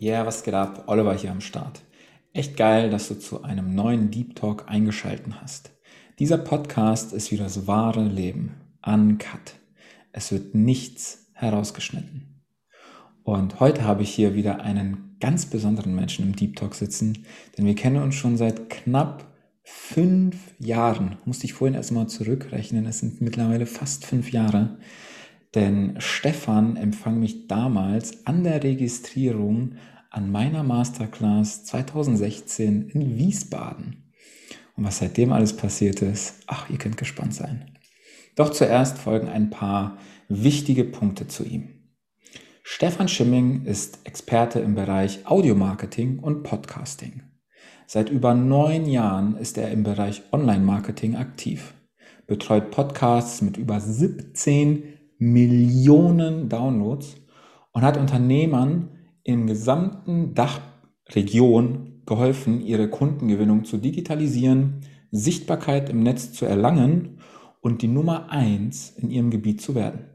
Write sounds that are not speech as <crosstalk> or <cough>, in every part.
Ja, yeah, was geht ab? Oliver hier am Start. Echt geil, dass du zu einem neuen Deep Talk eingeschalten hast. Dieser Podcast ist wieder das wahre Leben. Uncut. Es wird nichts herausgeschnitten. Und heute habe ich hier wieder einen ganz besonderen Menschen im Deep Talk sitzen, denn wir kennen uns schon seit knapp fünf Jahren. Musste ich vorhin erstmal zurückrechnen. Es sind mittlerweile fast fünf Jahre. Denn Stefan empfang mich damals an der Registrierung an meiner Masterclass 2016 in Wiesbaden. Und was seitdem alles passiert ist, ach, ihr könnt gespannt sein. Doch zuerst folgen ein paar wichtige Punkte zu ihm. Stefan Schimming ist Experte im Bereich Audiomarketing und Podcasting. Seit über neun Jahren ist er im Bereich Online-Marketing aktiv, betreut Podcasts mit über 17 Millionen Downloads und hat Unternehmern in gesamten Dachregion geholfen, ihre Kundengewinnung zu digitalisieren, Sichtbarkeit im Netz zu erlangen und die Nummer eins in ihrem Gebiet zu werden.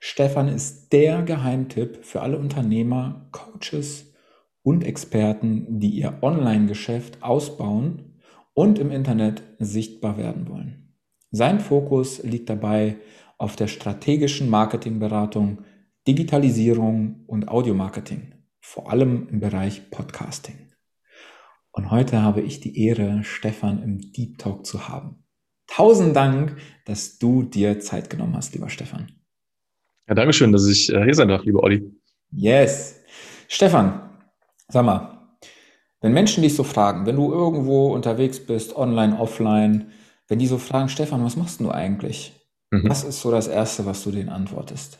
Stefan ist der Geheimtipp für alle Unternehmer, Coaches und Experten, die ihr Online-Geschäft ausbauen und im Internet sichtbar werden wollen. Sein Fokus liegt dabei auf der strategischen Marketingberatung, Digitalisierung und Audiomarketing, vor allem im Bereich Podcasting. Und heute habe ich die Ehre, Stefan im Deep Talk zu haben. Tausend Dank, dass du dir Zeit genommen hast, lieber Stefan. Ja, danke schön, dass ich äh, hier sein darf, lieber Olli. Yes. Stefan, sag mal, wenn Menschen dich so fragen, wenn du irgendwo unterwegs bist, online, offline, wenn die so fragen, Stefan, was machst du eigentlich? Mhm. Was ist so das Erste, was du denen antwortest?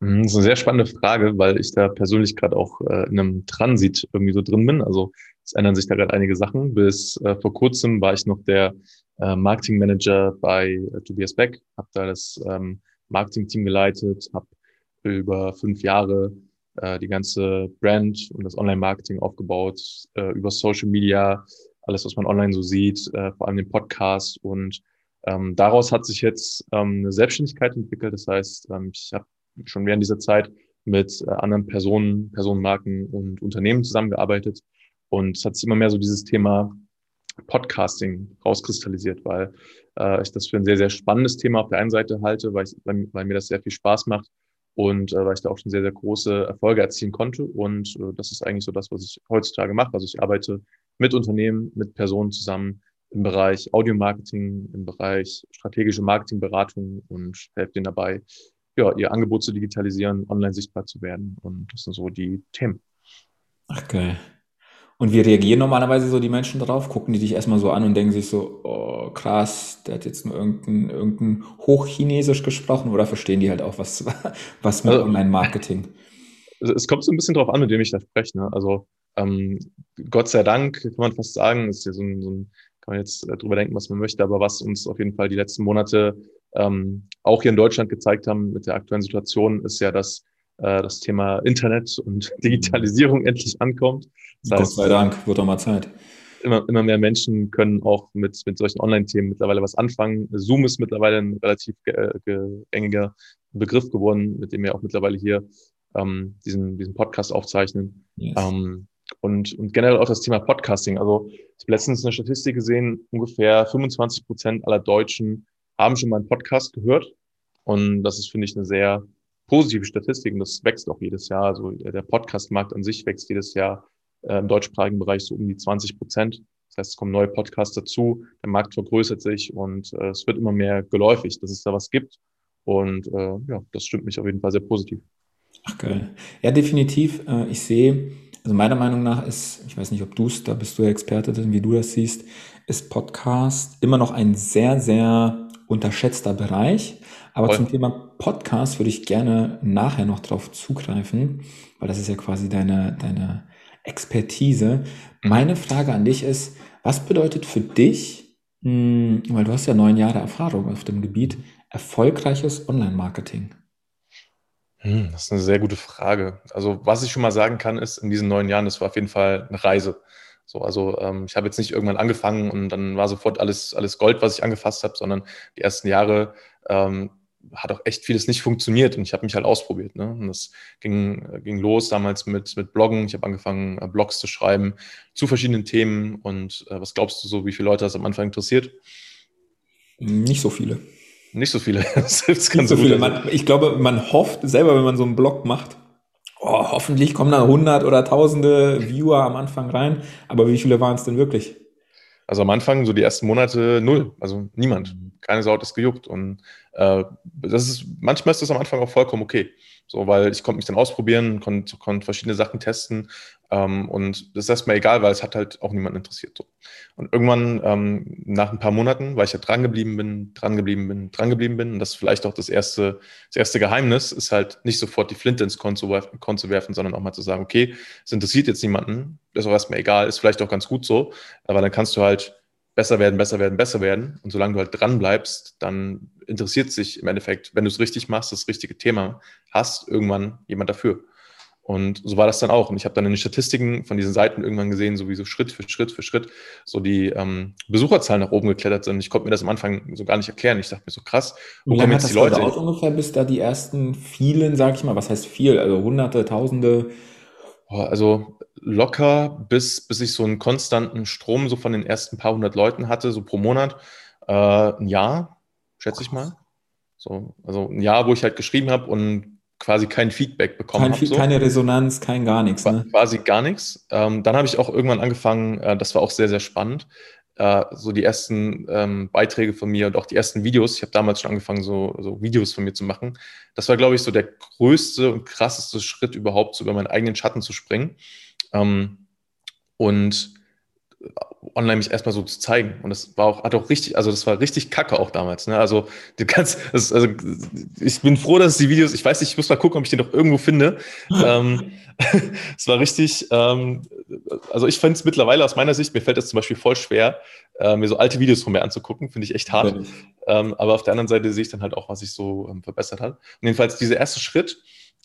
Mhm, das ist eine sehr spannende Frage, weil ich da persönlich gerade auch äh, in einem Transit irgendwie so drin bin. Also es ändern sich da gerade einige Sachen. Bis äh, vor kurzem war ich noch der äh, Marketing Manager bei äh, Tobias Beck, habe da das ähm, Marketing-Team geleitet, habe über fünf Jahre äh, die ganze Brand und das Online-Marketing aufgebaut, äh, über Social Media, alles, was man online so sieht, vor allem den Podcast und ähm, daraus hat sich jetzt ähm, eine Selbstständigkeit entwickelt. Das heißt, ähm, ich habe schon während dieser Zeit mit äh, anderen Personen, Personenmarken und Unternehmen zusammengearbeitet. Und es hat sich immer mehr so dieses Thema Podcasting rauskristallisiert, weil äh, ich das für ein sehr, sehr spannendes Thema auf der einen Seite halte, weil, ich, weil, weil mir das sehr viel Spaß macht und äh, weil ich da auch schon sehr, sehr große Erfolge erzielen konnte. Und äh, das ist eigentlich so das, was ich heutzutage mache. Also ich arbeite mit Unternehmen, mit Personen zusammen, im Bereich Audio-Marketing, im Bereich strategische Marketingberatung und helfe denen dabei, ja, ihr Angebot zu digitalisieren, online sichtbar zu werden. Und das sind so die Themen. Ach geil. Und wie reagieren normalerweise so die Menschen darauf? Gucken die dich erstmal so an und denken sich so, oh krass, der hat jetzt nur irgendein, irgendein Hochchinesisch gesprochen oder verstehen die halt auch was, <laughs> was mit also, Online-Marketing? Es kommt so ein bisschen drauf an, mit dem ich da spreche. Ne? Also ähm, Gott sei Dank, kann man fast sagen, ist ja so ein, so ein kann man jetzt äh, drüber denken, was man möchte, aber was uns auf jeden Fall die letzten Monate ähm, auch hier in Deutschland gezeigt haben mit der aktuellen Situation, ist ja, dass äh, das Thema Internet und <laughs> Digitalisierung endlich ankommt. Das heißt, Gott sei Dank, wird doch mal Zeit. Immer, immer mehr Menschen können auch mit, mit solchen Online-Themen mittlerweile was anfangen. Zoom ist mittlerweile ein relativ gängiger Begriff geworden, mit dem wir auch mittlerweile hier ähm, diesen, diesen Podcast aufzeichnen. Yes. Ähm, und, und generell auch das Thema Podcasting. Also ich habe letztens eine Statistik gesehen, ungefähr 25 Prozent aller Deutschen haben schon mal einen Podcast gehört. Und das ist, finde ich, eine sehr positive Statistik und das wächst auch jedes Jahr. Also der Podcastmarkt an sich wächst jedes Jahr äh, im deutschsprachigen Bereich so um die 20 Prozent. Das heißt, es kommen neue Podcasts dazu, der Markt vergrößert sich und äh, es wird immer mehr geläufig, dass es da was gibt. Und äh, ja, das stimmt mich auf jeden Fall sehr positiv. Ach geil. Ja, definitiv. Äh, ich sehe, also meiner Meinung nach ist, ich weiß nicht, ob du es, da bist du ja Experte drin, wie du das siehst, ist Podcast immer noch ein sehr, sehr unterschätzter Bereich. Aber Voll. zum Thema Podcast würde ich gerne nachher noch drauf zugreifen, weil das ist ja quasi deine, deine Expertise. Meine Frage an dich ist, was bedeutet für dich, hm, weil du hast ja neun Jahre Erfahrung auf dem Gebiet, erfolgreiches Online-Marketing? Hm, das ist eine sehr gute Frage. Also, was ich schon mal sagen kann, ist, in diesen neun Jahren, das war auf jeden Fall eine Reise. So, also ähm, ich habe jetzt nicht irgendwann angefangen und dann war sofort alles, alles Gold, was ich angefasst habe, sondern die ersten Jahre ähm, hat auch echt vieles nicht funktioniert und ich habe mich halt ausprobiert. Ne? Und das ging, ging los damals mit, mit Bloggen. Ich habe angefangen, äh, Blogs zu schreiben zu verschiedenen Themen. Und äh, was glaubst du so, wie viele Leute das am Anfang interessiert? Nicht so viele. Nicht so viele. <laughs> das Nicht so viele. Man, ich glaube, man hofft selber, wenn man so einen Blog macht, oh, hoffentlich kommen da hundert oder tausende Viewer am Anfang rein. Aber wie viele waren es denn wirklich? Also am Anfang, so die ersten Monate, null. Also niemand. Keine Sau hat es gejuckt. Und äh, das ist, manchmal ist das am Anfang auch vollkommen okay. So, weil ich konnte mich dann ausprobieren, konnte, konnte verschiedene Sachen testen ähm, und das ist erstmal egal, weil es hat halt auch niemanden interessiert. So. Und irgendwann, ähm, nach ein paar Monaten, weil ich ja dran geblieben bin, dran geblieben bin, dran geblieben bin, und das ist vielleicht auch das erste, das erste Geheimnis, ist halt nicht sofort die Flinte ins Korn zu, werfen, Korn zu werfen, sondern auch mal zu sagen, okay, es interessiert jetzt niemanden, ist auch erstmal egal, ist vielleicht auch ganz gut so, aber dann kannst du halt besser werden, besser werden, besser werden. Und solange du halt dran bleibst, dann interessiert sich im Endeffekt, wenn du es richtig machst, das richtige Thema hast, irgendwann jemand dafür. Und so war das dann auch. Und ich habe dann in den Statistiken von diesen Seiten irgendwann gesehen, so wie so Schritt für Schritt für Schritt so die ähm, Besucherzahlen nach oben geklettert sind. Ich konnte mir das am Anfang so gar nicht erklären. Ich dachte mir so krass, wo kommen jetzt die Leute? Wie ungefähr, bis da die ersten vielen, sag ich mal, was heißt viel, also Hunderte, Tausende also locker, bis, bis ich so einen konstanten Strom so von den ersten paar hundert Leuten hatte, so pro Monat. Äh, ein Jahr, schätze ich mal. So, also ein Jahr, wo ich halt geschrieben habe und quasi kein Feedback bekommen kein, habe. So. Keine Resonanz, kein gar nichts. Ne? Quasi gar nichts. Ähm, dann habe ich auch irgendwann angefangen, äh, das war auch sehr, sehr spannend, äh, so die ersten ähm, Beiträge von mir und auch die ersten Videos. Ich habe damals schon angefangen, so, so, Videos von mir zu machen. Das war, glaube ich, so der größte und krasseste Schritt überhaupt, so über meinen eigenen Schatten zu springen. Ähm, und online mich erstmal so zu zeigen. Und das war auch, hat auch richtig, also das war richtig kacke auch damals. Ne? Also du kannst, das, also ich bin froh, dass die Videos, ich weiß nicht, ich muss mal gucken, ob ich die noch irgendwo finde. <laughs> ähm, <laughs> es war richtig, ähm, also ich finde es mittlerweile aus meiner Sicht, mir fällt es zum Beispiel voll schwer, äh, mir so alte Videos von mir anzugucken, finde ich echt hart. Ähm, aber auf der anderen Seite sehe ich dann halt auch, was sich so ähm, verbessert hat. Und jedenfalls dieser erste Schritt,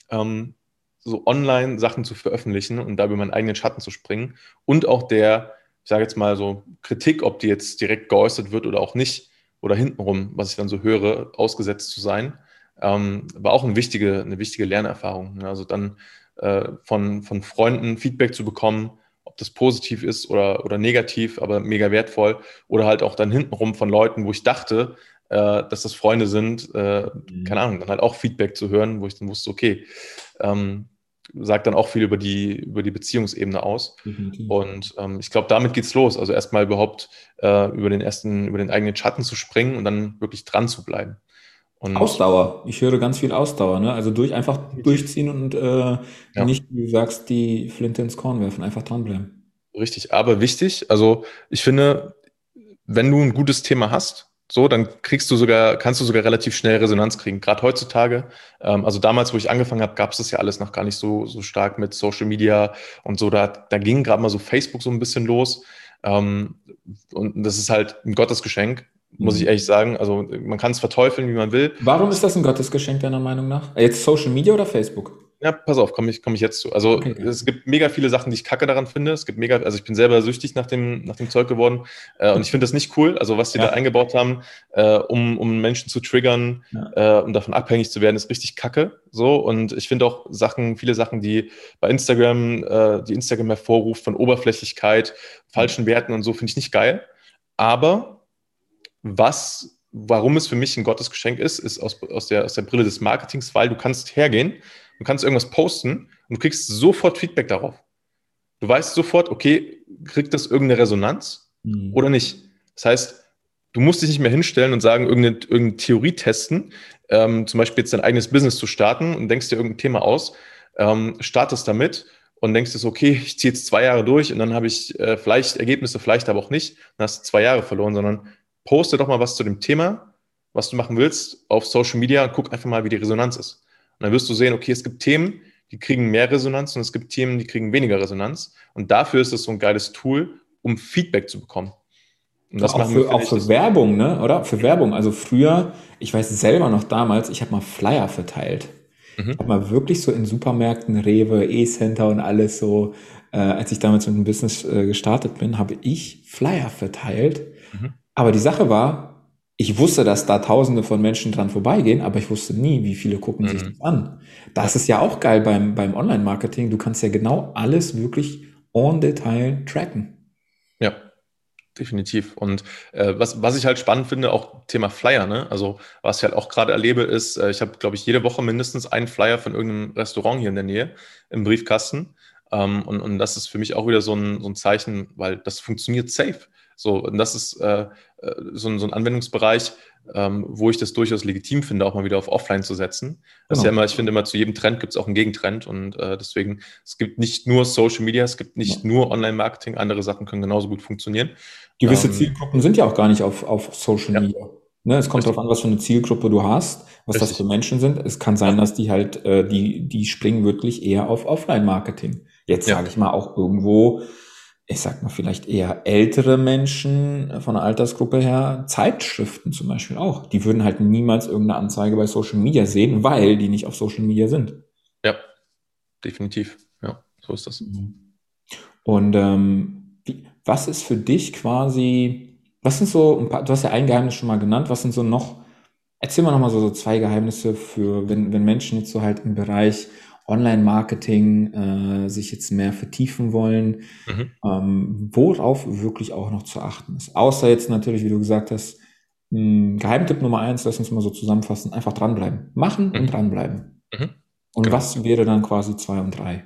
ähm, so online Sachen zu veröffentlichen und da über meinen eigenen Schatten zu springen und auch der, ich sage jetzt mal so, Kritik, ob die jetzt direkt geäußert wird oder auch nicht, oder hintenrum, was ich dann so höre, ausgesetzt zu sein, ähm, war auch eine wichtige, eine wichtige Lernerfahrung. Ne? Also dann äh, von, von Freunden Feedback zu bekommen, ob das positiv ist oder, oder negativ, aber mega wertvoll. Oder halt auch dann hintenrum von Leuten, wo ich dachte, äh, dass das Freunde sind, äh, mhm. keine Ahnung, dann halt auch Feedback zu hören, wo ich dann wusste, okay, ähm, sagt dann auch viel über die, über die Beziehungsebene aus. Mhm. Und ähm, ich glaube, damit geht's los. Also erstmal überhaupt äh, über den ersten, über den eigenen Schatten zu springen und dann wirklich dran zu bleiben. Und Ausdauer. Ich höre ganz viel Ausdauer, ne? Also durch einfach durchziehen und äh, ja. nicht, wie du sagst, die Flinte ins Korn werfen, einfach dranbleiben. Richtig, aber wichtig. Also ich finde, wenn du ein gutes Thema hast, so, dann kriegst du sogar, kannst du sogar relativ schnell Resonanz kriegen. Gerade heutzutage, ähm, also damals, wo ich angefangen habe, gab es das ja alles noch gar nicht so, so stark mit Social Media und so. Da, da ging gerade mal so Facebook so ein bisschen los. Ähm, und das ist halt ein Gottesgeschenk muss ich mhm. ehrlich sagen. Also man kann es verteufeln, wie man will. Warum ist das ein Gottesgeschenk deiner Meinung nach? Jetzt Social Media oder Facebook? Ja, pass auf, komme ich, komm ich jetzt zu. Also okay. es gibt mega viele Sachen, die ich kacke daran finde. Es gibt mega, also ich bin selber süchtig nach dem, nach dem Zeug geworden äh, und ich finde das nicht cool. Also was die ja. da eingebaut haben, äh, um, um Menschen zu triggern ja. äh, um davon abhängig zu werden, ist richtig kacke. So und ich finde auch Sachen, viele Sachen, die bei Instagram, äh, die Instagram hervorruft von Oberflächlichkeit, falschen Werten und so, finde ich nicht geil. Aber was, warum es für mich ein Gottesgeschenk ist, ist aus, aus, der, aus der Brille des Marketings, weil du kannst hergehen, du kannst irgendwas posten und du kriegst sofort Feedback darauf. Du weißt sofort, okay, kriegt das irgendeine Resonanz mhm. oder nicht. Das heißt, du musst dich nicht mehr hinstellen und sagen, irgendeine, irgendeine Theorie testen, ähm, zum Beispiel jetzt dein eigenes Business zu starten und denkst dir irgendein Thema aus, ähm, startest damit und denkst dir, okay, ich ziehe jetzt zwei Jahre durch und dann habe ich äh, vielleicht Ergebnisse, vielleicht aber auch nicht, dann hast du zwei Jahre verloren, sondern poste doch mal was zu dem Thema, was du machen willst, auf Social Media und guck einfach mal, wie die Resonanz ist. Dann wirst du sehen, okay, es gibt Themen, die kriegen mehr Resonanz und es gibt Themen, die kriegen weniger Resonanz. Und dafür ist es so ein geiles Tool, um Feedback zu bekommen. Und das auch für, auch für Werbung, ne? oder? Für Werbung. Also früher, ich weiß selber noch damals, ich habe mal Flyer verteilt. Mhm. Ich habe mal wirklich so in Supermärkten, Rewe, E-Center und alles so, äh, als ich damals mit dem Business äh, gestartet bin, habe ich Flyer verteilt. Mhm. Aber die Sache war, ich wusste, dass da tausende von Menschen dran vorbeigehen, aber ich wusste nie, wie viele gucken mhm. sich das an. Das ist ja auch geil beim, beim Online-Marketing. Du kannst ja genau alles wirklich on Detail tracken. Ja, definitiv. Und äh, was, was ich halt spannend finde, auch Thema Flyer, ne? Also was ich halt auch gerade erlebe, ist, äh, ich habe, glaube ich, jede Woche mindestens einen Flyer von irgendeinem Restaurant hier in der Nähe im Briefkasten. Ähm, und, und das ist für mich auch wieder so ein, so ein Zeichen, weil das funktioniert safe. So, und das ist äh, so, ein, so ein Anwendungsbereich, ähm, wo ich das durchaus legitim finde, auch mal wieder auf Offline zu setzen. Das genau. ja immer, ich finde immer, zu jedem Trend gibt es auch einen Gegentrend und äh, deswegen, es gibt nicht nur Social Media, es gibt nicht ja. nur Online-Marketing, andere Sachen können genauso gut funktionieren. Gewisse ähm, Zielgruppen sind ja auch gar nicht auf, auf Social ja. Media. Ne, es kommt darauf an, was für eine Zielgruppe du hast, was Richtig. das für Menschen sind. Es kann sein, dass die halt, äh, die, die springen wirklich eher auf Offline-Marketing. Jetzt ja. sage ich mal auch irgendwo, ich sag mal, vielleicht eher ältere Menschen von der Altersgruppe her, Zeitschriften zum Beispiel auch. Die würden halt niemals irgendeine Anzeige bei Social Media sehen, weil die nicht auf Social Media sind. Ja, definitiv. Ja, so ist das. Mhm. Und ähm, wie, was ist für dich quasi, was sind so ein paar, du hast ja ein Geheimnis schon mal genannt, was sind so noch, erzähl mal nochmal so, so zwei Geheimnisse für, wenn, wenn Menschen jetzt so halt im Bereich Online-Marketing äh, sich jetzt mehr vertiefen wollen, mhm. ähm, worauf wirklich auch noch zu achten ist. Außer jetzt natürlich, wie du gesagt hast, mh, hm, Geheimtipp Nummer eins, lass uns mal so zusammenfassen, einfach dranbleiben. Machen mhm. und dranbleiben. Mhm. Und genau. was wäre dann quasi zwei und drei?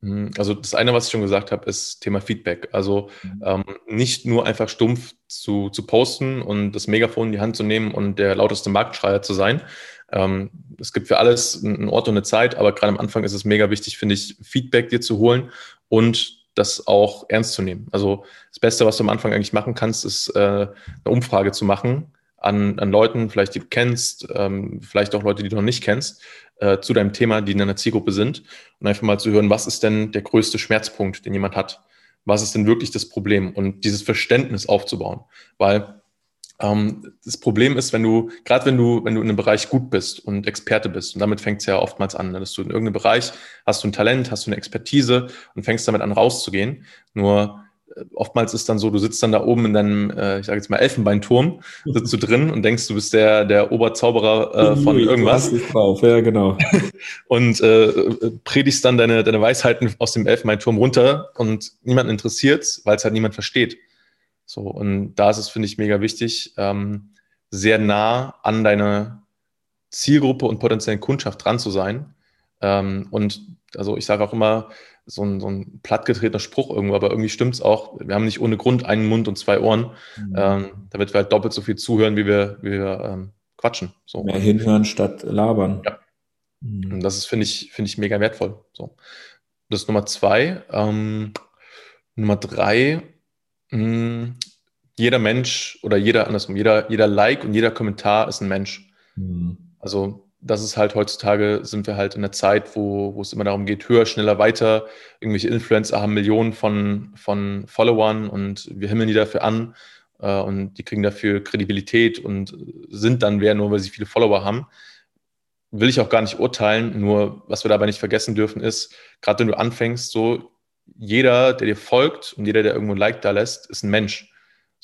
Mhm. Also das eine, was ich schon gesagt habe, ist Thema Feedback. Also mhm. ähm, nicht nur einfach stumpf zu, zu posten und das Megafon in die Hand zu nehmen und der lauteste Marktschreier zu sein, ähm, es gibt für alles einen Ort und eine Zeit, aber gerade am Anfang ist es mega wichtig, finde ich, Feedback dir zu holen und das auch ernst zu nehmen. Also das Beste, was du am Anfang eigentlich machen kannst, ist äh, eine Umfrage zu machen an, an Leuten, vielleicht die du kennst, ähm, vielleicht auch Leute, die du noch nicht kennst, äh, zu deinem Thema, die in deiner Zielgruppe sind und einfach mal zu hören, was ist denn der größte Schmerzpunkt, den jemand hat? Was ist denn wirklich das Problem? Und dieses Verständnis aufzubauen. Weil ähm, das Problem ist, wenn du, gerade wenn du, wenn du in einem Bereich gut bist und Experte bist, und damit fängt es ja oftmals an, ne, dass du in irgendeinem Bereich hast du ein Talent, hast du eine Expertise und fängst damit an rauszugehen. Nur äh, oftmals ist dann so, du sitzt dann da oben in deinem, äh, ich sage jetzt mal Elfenbeinturm, sitzt du drin und denkst, du bist der, der Oberzauberer äh, von Ui, irgendwas. Du hast drauf, ja, genau. <laughs> und äh, predigst dann deine, deine Weisheiten aus dem Elfenbeinturm runter und niemanden interessiert, weil es halt niemand versteht. So, und da ist es, finde ich, mega wichtig, ähm, sehr nah an deine Zielgruppe und potenziellen Kundschaft dran zu sein. Ähm, und also ich sage auch immer, so ein, so ein plattgetretener Spruch irgendwo, aber irgendwie stimmt es auch. Wir haben nicht ohne Grund einen Mund und zwei Ohren, mhm. ähm, damit wir halt doppelt so viel zuhören, wie wir, wie wir ähm, quatschen. So. Mehr hinhören statt labern. Ja. Mhm. Und das ist, finde ich, finde ich mega wertvoll. So. Das ist Nummer zwei. Ähm, Nummer drei, hm, jeder Mensch oder jeder, andersrum, jeder, jeder Like und jeder Kommentar ist ein Mensch. Mhm. Also das ist halt heutzutage sind wir halt in einer Zeit, wo, wo es immer darum geht, höher, schneller, weiter. Irgendwelche Influencer haben Millionen von, von Followern und wir himmeln die dafür an äh, und die kriegen dafür Kredibilität und sind dann wer, nur weil sie viele Follower haben. Will ich auch gar nicht urteilen, nur was wir dabei nicht vergessen dürfen ist, gerade wenn du anfängst, so jeder, der dir folgt und jeder, der irgendwo ein Like da lässt, ist ein Mensch.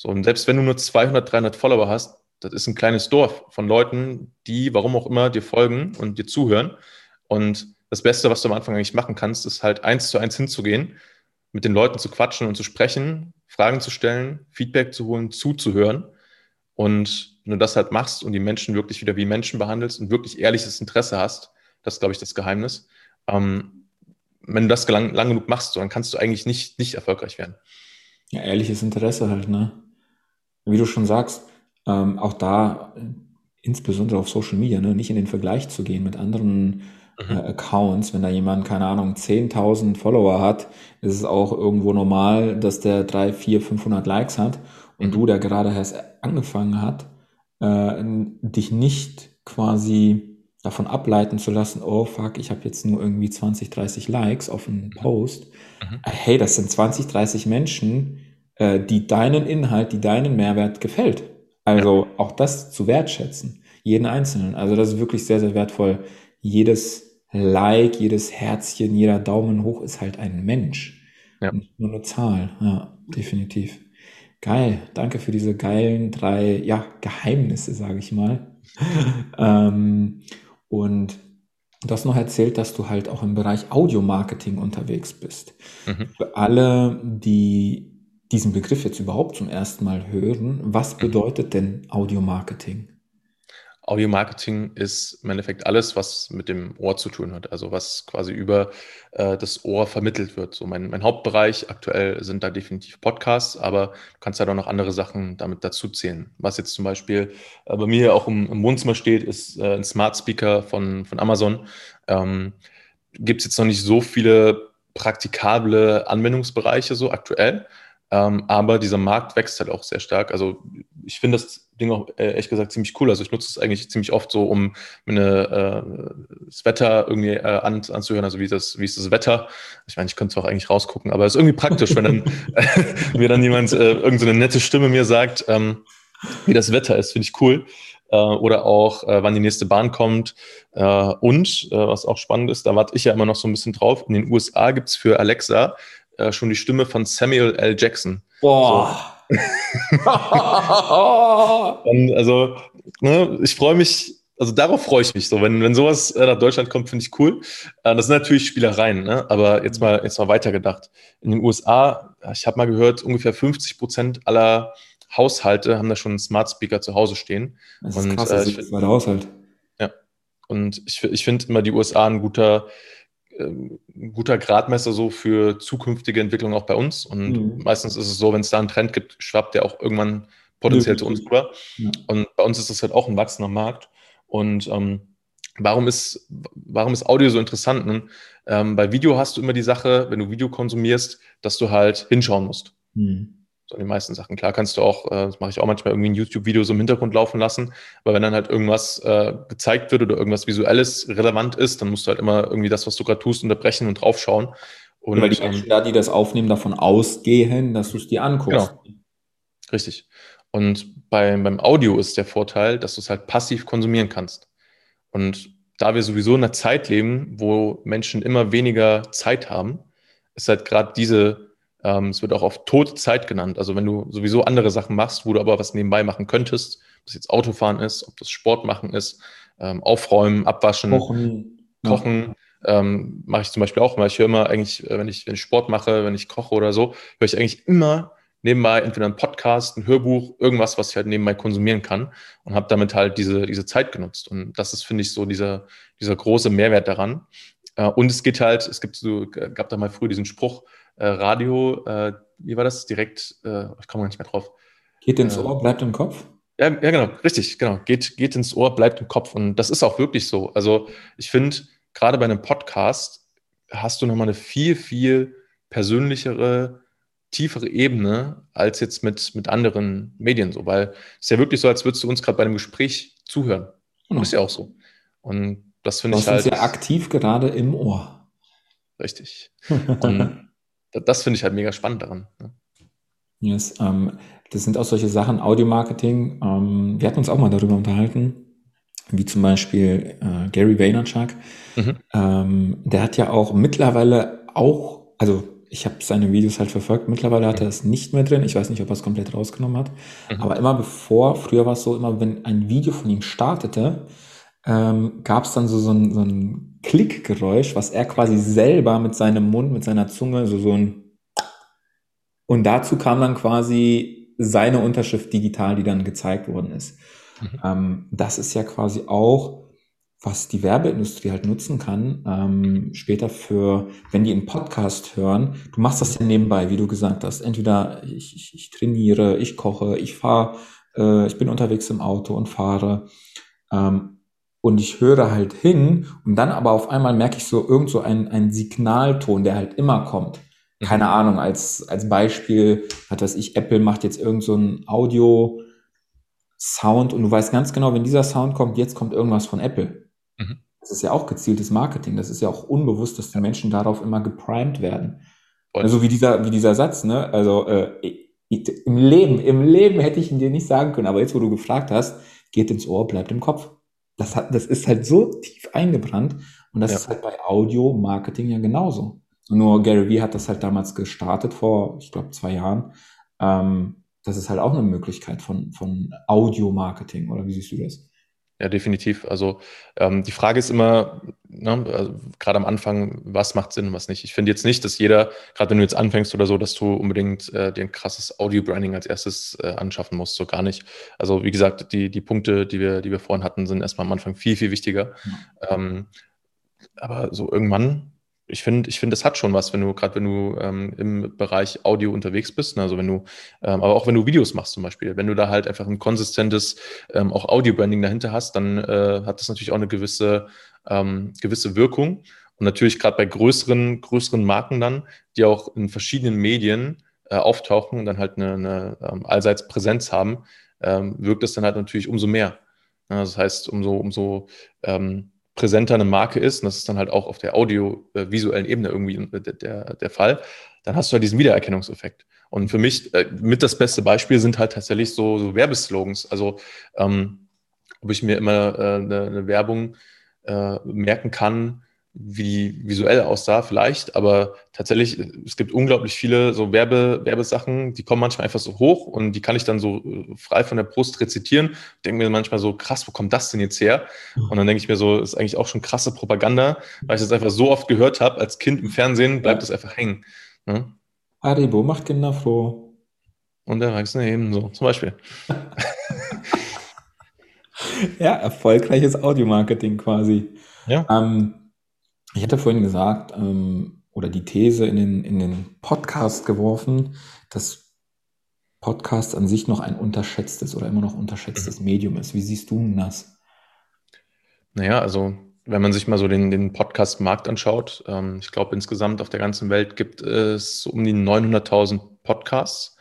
So, und selbst wenn du nur 200, 300 Follower hast, das ist ein kleines Dorf von Leuten, die, warum auch immer, dir folgen und dir zuhören. Und das Beste, was du am Anfang eigentlich machen kannst, ist halt eins zu eins hinzugehen, mit den Leuten zu quatschen und zu sprechen, Fragen zu stellen, Feedback zu holen, zuzuhören. Und wenn du das halt machst und die Menschen wirklich wieder wie Menschen behandelst und wirklich ehrliches Interesse hast, das ist, glaube ich, das Geheimnis, ähm, wenn du das lang, lang genug machst, dann kannst du eigentlich nicht, nicht erfolgreich werden. Ja, ehrliches Interesse halt, ne? Wie du schon sagst, ähm, auch da, insbesondere auf Social Media, ne, nicht in den Vergleich zu gehen mit anderen mhm. äh, Accounts. Wenn da jemand, keine Ahnung, 10.000 Follower hat, ist es auch irgendwo normal, dass der 3, 4, 500 Likes hat und mhm. du, der gerade erst angefangen hat, äh, dich nicht quasi davon ableiten zu lassen, oh fuck, ich habe jetzt nur irgendwie 20, 30 Likes auf einen mhm. Post. Mhm. Hey, das sind 20, 30 Menschen, äh, die deinen Inhalt, die deinen Mehrwert gefällt. Also ja. auch das zu wertschätzen, jeden Einzelnen. Also das ist wirklich sehr, sehr wertvoll. Jedes Like, jedes Herzchen, jeder Daumen hoch ist halt ein Mensch. Ja. Nicht nur eine Zahl. Ja, definitiv. Geil, danke für diese geilen drei, ja, Geheimnisse, sage ich mal. <laughs> ähm, und du hast noch erzählt, dass du halt auch im Bereich Audio-Marketing unterwegs bist. Mhm. Für alle, die diesen Begriff jetzt überhaupt zum ersten Mal hören, was mhm. bedeutet denn Audio-Marketing? Audio-Marketing ist im Endeffekt alles, was mit dem Ohr zu tun hat, also was quasi über äh, das Ohr vermittelt wird. So mein, mein Hauptbereich aktuell sind da definitiv Podcasts, aber du kannst ja halt auch noch andere Sachen damit dazu zählen. Was jetzt zum Beispiel äh, bei mir auch im, im, Wohnzimmer steht, ist äh, ein Smart Speaker von, von Amazon. Ähm, Gibt es jetzt noch nicht so viele praktikable Anwendungsbereiche so aktuell. Ähm, aber dieser Markt wächst halt auch sehr stark. Also ich finde das Ding auch äh, ehrlich gesagt ziemlich cool. Also ich nutze es eigentlich ziemlich oft so, um mir äh, das Wetter irgendwie äh, an, anzuhören, also wie, das, wie ist das Wetter. Ich meine, ich könnte es auch eigentlich rausgucken, aber es ist irgendwie praktisch, wenn dann <laughs> mir dann jemand äh, irgendeine so nette Stimme mir sagt, ähm, wie das Wetter ist, finde ich cool. Äh, oder auch, äh, wann die nächste Bahn kommt. Äh, und, äh, was auch spannend ist, da warte ich ja immer noch so ein bisschen drauf, in den USA gibt es für Alexa äh, schon die Stimme von Samuel L. Jackson. Boah. So. <laughs> Und also, ne, ich freue mich, also darauf freue ich mich so. Wenn, wenn sowas äh, nach Deutschland kommt, finde ich cool. Äh, das sind natürlich Spielereien, ne? aber jetzt mal, jetzt mal weitergedacht. In den USA, ich habe mal gehört, ungefähr 50 Prozent aller Haushalte haben da schon einen Smart Speaker zu Hause stehen. Das ist und, krass, das äh, ist der Haushalt. Ja. Und ich, ich finde immer die USA ein guter, ein ähm, guter Gradmesser so für zukünftige Entwicklung auch bei uns. Und mhm. meistens ist es so, wenn es da einen Trend gibt, schwappt der auch irgendwann potenziell mhm. zu uns rüber. Ja. Und bei uns ist das halt auch ein wachsender Markt. Und ähm, warum, ist, warum ist Audio so interessant? Ne? Ähm, bei Video hast du immer die Sache, wenn du Video konsumierst, dass du halt hinschauen musst. Mhm so die meisten Sachen. Klar kannst du auch, äh, das mache ich auch manchmal, irgendwie ein YouTube-Video so im Hintergrund laufen lassen. Aber wenn dann halt irgendwas äh, gezeigt wird oder irgendwas Visuelles relevant ist, dann musst du halt immer irgendwie das, was du gerade tust, unterbrechen und draufschauen. Und, Weil die Menschen ähm, da, die das aufnehmen, davon ausgehen, dass du es dir anguckst. Genau. Richtig. Und bei, beim Audio ist der Vorteil, dass du es halt passiv konsumieren kannst. Und da wir sowieso in einer Zeit leben, wo Menschen immer weniger Zeit haben, ist halt gerade diese ähm, es wird auch oft tote Zeit genannt. Also wenn du sowieso andere Sachen machst, wo du aber was nebenbei machen könntest, ob das jetzt Autofahren ist, ob das Sport machen ist, ähm, aufräumen, abwaschen, kochen, kochen ja. ähm, mache ich zum Beispiel auch immer. Ich höre immer eigentlich, äh, wenn ich, wenn ich Sport mache, wenn ich koche oder so, höre ich eigentlich immer nebenbei entweder einen Podcast, ein Hörbuch, irgendwas, was ich halt nebenbei konsumieren kann und habe damit halt diese, diese Zeit genutzt. Und das ist, finde ich, so dieser, dieser große Mehrwert daran. Äh, und es geht halt, es gibt so, gab da mal früher diesen Spruch, äh, Radio, äh, wie war das? Direkt, äh, ich komme gar nicht mehr drauf. Geht ins äh, Ohr, bleibt im Kopf? Ja, ja, genau, richtig, genau. Geht, geht ins Ohr, bleibt im Kopf. Und das ist auch wirklich so. Also ich finde, gerade bei einem Podcast hast du nochmal eine viel, viel persönlichere, tiefere Ebene als jetzt mit, mit anderen Medien so, weil es ist ja wirklich so, als würdest du uns gerade bei einem Gespräch zuhören. Genau. Ist ja auch so. Und das finde ich halt. Das ist ja aktiv gerade im Ohr. Richtig. <laughs> Und das finde ich halt mega spannend daran. Ne? Yes, ähm, das sind auch solche Sachen, Audio-Marketing. Ähm, wir hatten uns auch mal darüber unterhalten, wie zum Beispiel äh, Gary Vaynerchuk. Mhm. Ähm, der hat ja auch mittlerweile auch, also ich habe seine Videos halt verfolgt, mittlerweile hat er es nicht mehr drin. Ich weiß nicht, ob er es komplett rausgenommen hat. Mhm. Aber immer bevor, früher war es so, immer wenn ein Video von ihm startete, ähm, gab es dann so, so ein, so ein Klickgeräusch, was er quasi selber mit seinem Mund, mit seiner Zunge, so, so ein und dazu kam dann quasi seine Unterschrift digital, die dann gezeigt worden ist. Mhm. Ähm, das ist ja quasi auch, was die Werbeindustrie halt nutzen kann, ähm, später für, wenn die einen Podcast hören, du machst das ja nebenbei, wie du gesagt hast. Entweder ich, ich, ich trainiere, ich koche, ich fahre, äh, ich bin unterwegs im Auto und fahre. Ähm, und ich höre halt hin und dann aber auf einmal merke ich so irgend so ein, ein Signalton, der halt immer kommt. Keine mhm. Ahnung, als, als Beispiel hat das ich, Apple macht jetzt irgend so ein Audio Sound und du weißt ganz genau, wenn dieser Sound kommt, jetzt kommt irgendwas von Apple. Mhm. Das ist ja auch gezieltes Marketing. Das ist ja auch unbewusst, dass die Menschen darauf immer geprimed werden. Und also wie dieser, wie dieser Satz, ne? Also äh, im Leben, im Leben hätte ich ihn dir nicht sagen können, aber jetzt, wo du gefragt hast, geht ins Ohr, bleibt im Kopf das, hat, das ist halt so tief eingebrannt und das ja. ist halt bei Audio-Marketing ja genauso. Nur Gary Vee hat das halt damals gestartet vor, ich glaube, zwei Jahren. Ähm, das ist halt auch eine Möglichkeit von, von Audio-Marketing, oder wie siehst du das? Ja, definitiv. Also ähm, die Frage ist immer, ne, also, gerade am Anfang, was macht Sinn und was nicht. Ich finde jetzt nicht, dass jeder, gerade wenn du jetzt anfängst oder so, dass du unbedingt äh, dir ein krasses Audio-Branding als erstes äh, anschaffen musst. So gar nicht. Also wie gesagt, die, die Punkte, die wir, die wir vorhin hatten, sind erstmal am Anfang viel, viel wichtiger. Mhm. Ähm, aber so irgendwann ich finde, ich finde, es hat schon was, wenn du, gerade wenn du ähm, im Bereich Audio unterwegs bist, ne? also wenn du, ähm, aber auch wenn du Videos machst zum Beispiel, wenn du da halt einfach ein konsistentes ähm, auch Audio-Branding dahinter hast, dann äh, hat das natürlich auch eine gewisse, ähm, gewisse Wirkung. Und natürlich gerade bei größeren, größeren Marken dann, die auch in verschiedenen Medien äh, auftauchen und dann halt eine, eine ähm, allseits Präsenz haben, ähm, wirkt es dann halt natürlich umso mehr. Ja, das heißt, umso, umso ähm, präsenter eine Marke ist, und das ist dann halt auch auf der audiovisuellen Ebene irgendwie der, der Fall, dann hast du halt diesen Wiedererkennungseffekt. Und für mich äh, mit das beste Beispiel sind halt tatsächlich so, so Werbeslogans. Also ähm, ob ich mir immer äh, eine, eine Werbung äh, merken kann, wie visuell aussah, vielleicht, aber tatsächlich, es gibt unglaublich viele so Werbe, Werbesachen, die kommen manchmal einfach so hoch und die kann ich dann so äh, frei von der Brust rezitieren. Denke mir manchmal so, krass, wo kommt das denn jetzt her? Und dann denke ich mir so, ist eigentlich auch schon krasse Propaganda, weil ich das einfach so oft gehört habe, als Kind im Fernsehen, bleibt das einfach hängen. Ne? Haribo macht Kinder froh. Und Erwachsene ebenso, zum Beispiel. <laughs> ja, erfolgreiches Audiomarketing quasi. Ja. Ähm, ich hatte vorhin gesagt, ähm, oder die These in den, in den Podcast geworfen, dass Podcast an sich noch ein unterschätztes oder immer noch unterschätztes mhm. Medium ist. Wie siehst du das? Naja, also wenn man sich mal so den, den Podcast-Markt anschaut, ähm, ich glaube insgesamt auf der ganzen Welt gibt es um die 900.000 Podcasts,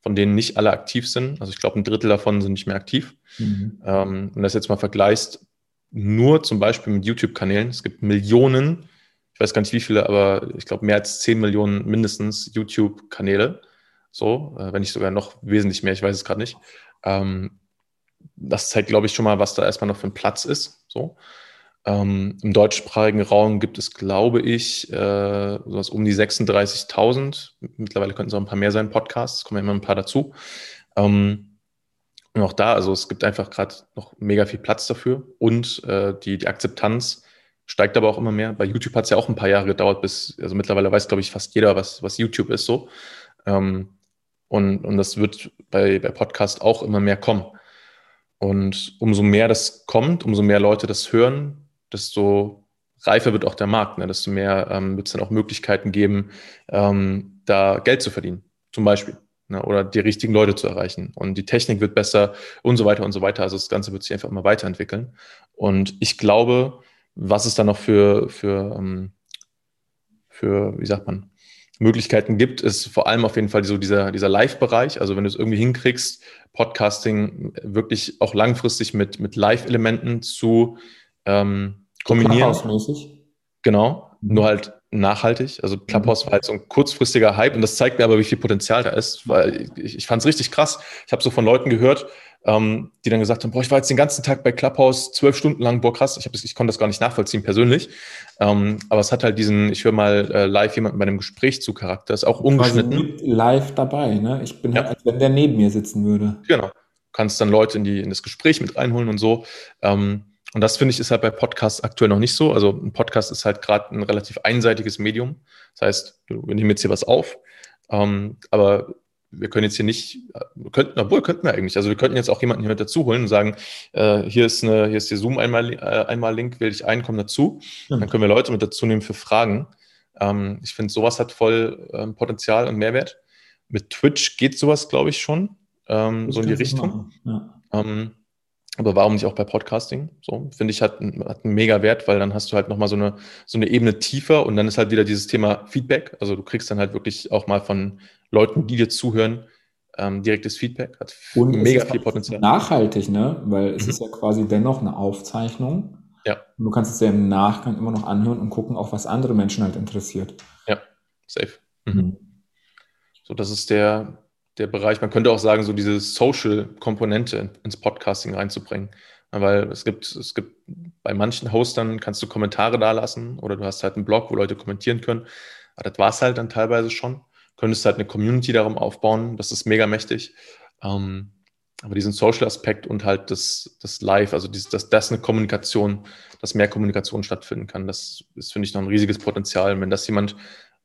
von denen nicht alle aktiv sind. Also ich glaube, ein Drittel davon sind nicht mehr aktiv. Mhm. Ähm, wenn das jetzt mal vergleichst, nur zum Beispiel mit YouTube-Kanälen. Es gibt Millionen, ich weiß gar nicht wie viele, aber ich glaube mehr als 10 Millionen mindestens YouTube-Kanäle. So, äh, wenn nicht sogar noch wesentlich mehr, ich weiß es gerade nicht. Ähm, das zeigt, glaube ich, schon mal, was da erstmal noch für ein Platz ist. So. Ähm, Im deutschsprachigen Raum gibt es, glaube ich, äh, sowas um die 36.000. Mittlerweile könnten es auch ein paar mehr sein, Podcasts, kommen ja immer ein paar dazu. Ähm, auch da, also es gibt einfach gerade noch mega viel Platz dafür und äh, die, die Akzeptanz steigt aber auch immer mehr. Bei YouTube hat es ja auch ein paar Jahre gedauert, bis, also mittlerweile weiß, glaube ich, fast jeder, was, was YouTube ist so. Ähm, und, und das wird bei, bei Podcast auch immer mehr kommen. Und umso mehr das kommt, umso mehr Leute das hören, desto reifer wird auch der Markt, ne? desto mehr ähm, wird es dann auch Möglichkeiten geben, ähm, da Geld zu verdienen, zum Beispiel ne, oder die richtigen Leute zu erreichen. Und die Technik wird besser und so weiter und so weiter. Also das Ganze wird sich einfach immer weiterentwickeln. Und ich glaube, was es dann noch für, für, ähm, für wie sagt man, Möglichkeiten gibt, ist vor allem auf jeden Fall so dieser, dieser Live-Bereich. Also wenn du es irgendwie hinkriegst, Podcasting wirklich auch langfristig mit, mit Live-Elementen zu ähm, kombinieren. Genau, mhm. nur halt nachhaltig. Also Clubhouse war halt so ein kurzfristiger Hype und das zeigt mir aber, wie viel Potenzial da ist, weil ich, ich fand es richtig krass. Ich habe so von Leuten gehört, ähm, die dann gesagt haben, boah, ich war jetzt den ganzen Tag bei Clubhouse zwölf Stunden lang, boah, krass. Ich, hab, ich konnte das gar nicht nachvollziehen persönlich. Ähm, aber es hat halt diesen, ich höre mal äh, live jemanden bei einem Gespräch zu Charakter, ist auch ungeschnitten. live dabei, ne? Ich bin ja. halt, als wenn der neben mir sitzen würde. Genau. Du kannst dann Leute in, die, in das Gespräch mit reinholen und so. Ähm, und das finde ich ist halt bei Podcasts aktuell noch nicht so. Also ein Podcast ist halt gerade ein relativ einseitiges Medium. Das heißt, wir nehmen jetzt hier was auf, ähm, aber wir können jetzt hier nicht, wir könnten, obwohl könnten wir eigentlich. Also wir könnten jetzt auch jemanden hier mit dazu holen und sagen, äh, hier ist eine, hier ist die Zoom einmal, äh, einmal Link, wähle ich ein, komm dazu. Mhm. Dann können wir Leute mit dazu nehmen für Fragen. Ähm, ich finde, sowas hat voll ähm, Potenzial und Mehrwert. Mit Twitch geht sowas, glaube ich, schon, ähm, so in die Richtung. Ja. Aber warum nicht auch bei Podcasting? So, finde ich, hat, hat einen mega Wert, weil dann hast du halt nochmal so eine, so eine Ebene tiefer und dann ist halt wieder dieses Thema Feedback. Also du kriegst dann halt wirklich auch mal von Leuten, die dir zuhören, ähm, direktes Feedback. Hat und mega viel Potenzial. Nachhaltig, ne? Weil es mhm. ist ja quasi dennoch eine Aufzeichnung. Ja. Und du kannst es ja im Nachgang immer noch anhören und gucken, auch was andere Menschen halt interessiert. Ja, safe. Mhm. Mhm. So, das ist der, der Bereich, man könnte auch sagen, so diese Social-Komponente ins Podcasting reinzubringen. Weil es gibt, es gibt bei manchen Hostern kannst du Kommentare da lassen oder du hast halt einen Blog, wo Leute kommentieren können. Aber das war es halt dann teilweise schon. könntest halt eine Community darum aufbauen. Das ist mega mächtig. Ähm, aber diesen Social-Aspekt und halt das, das Live, also dieses, dass das eine Kommunikation, dass mehr Kommunikation stattfinden kann, das ist, finde ich, noch ein riesiges Potenzial. Wenn das jemand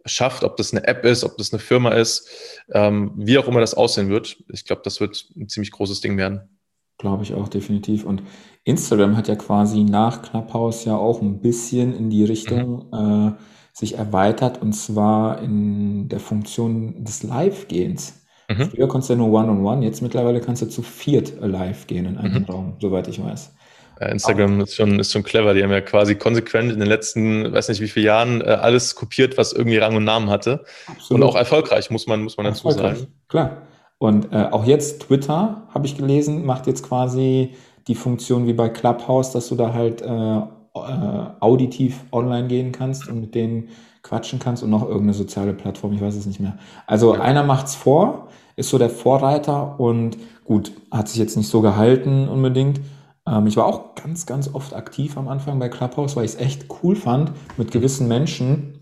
schafft, ob das eine App ist, ob das eine Firma ist, ähm, wie auch immer das aussehen wird, ich glaube, das wird ein ziemlich großes Ding werden. Glaube ich auch definitiv. Und Instagram hat ja quasi nach Clubhouse ja auch ein bisschen in die Richtung mhm. äh, sich erweitert und zwar in der Funktion des Live-Gehens. Mhm. Früher konntest du ja nur One-on-One, -on -one, jetzt mittlerweile kannst du zu viert live gehen in einem mhm. Raum, soweit ich weiß. Ja, Instagram ist schon, ist schon clever. Die haben ja quasi konsequent in den letzten, weiß nicht wie viele Jahren, äh, alles kopiert, was irgendwie Rang und Namen hatte. Absolut. Und auch erfolgreich, muss man, muss man dazu sagen. Klar. Und äh, auch jetzt Twitter, habe ich gelesen, macht jetzt quasi die Funktion wie bei Clubhouse, dass du da halt äh, äh, auditiv online gehen kannst und mit denen quatschen kannst und noch irgendeine soziale Plattform, ich weiß es nicht mehr. Also ja. einer macht's vor, ist so der Vorreiter und gut, hat sich jetzt nicht so gehalten unbedingt. Ähm, ich war auch ganz, ganz oft aktiv am Anfang bei Clubhouse, weil ich es echt cool fand, mit gewissen Menschen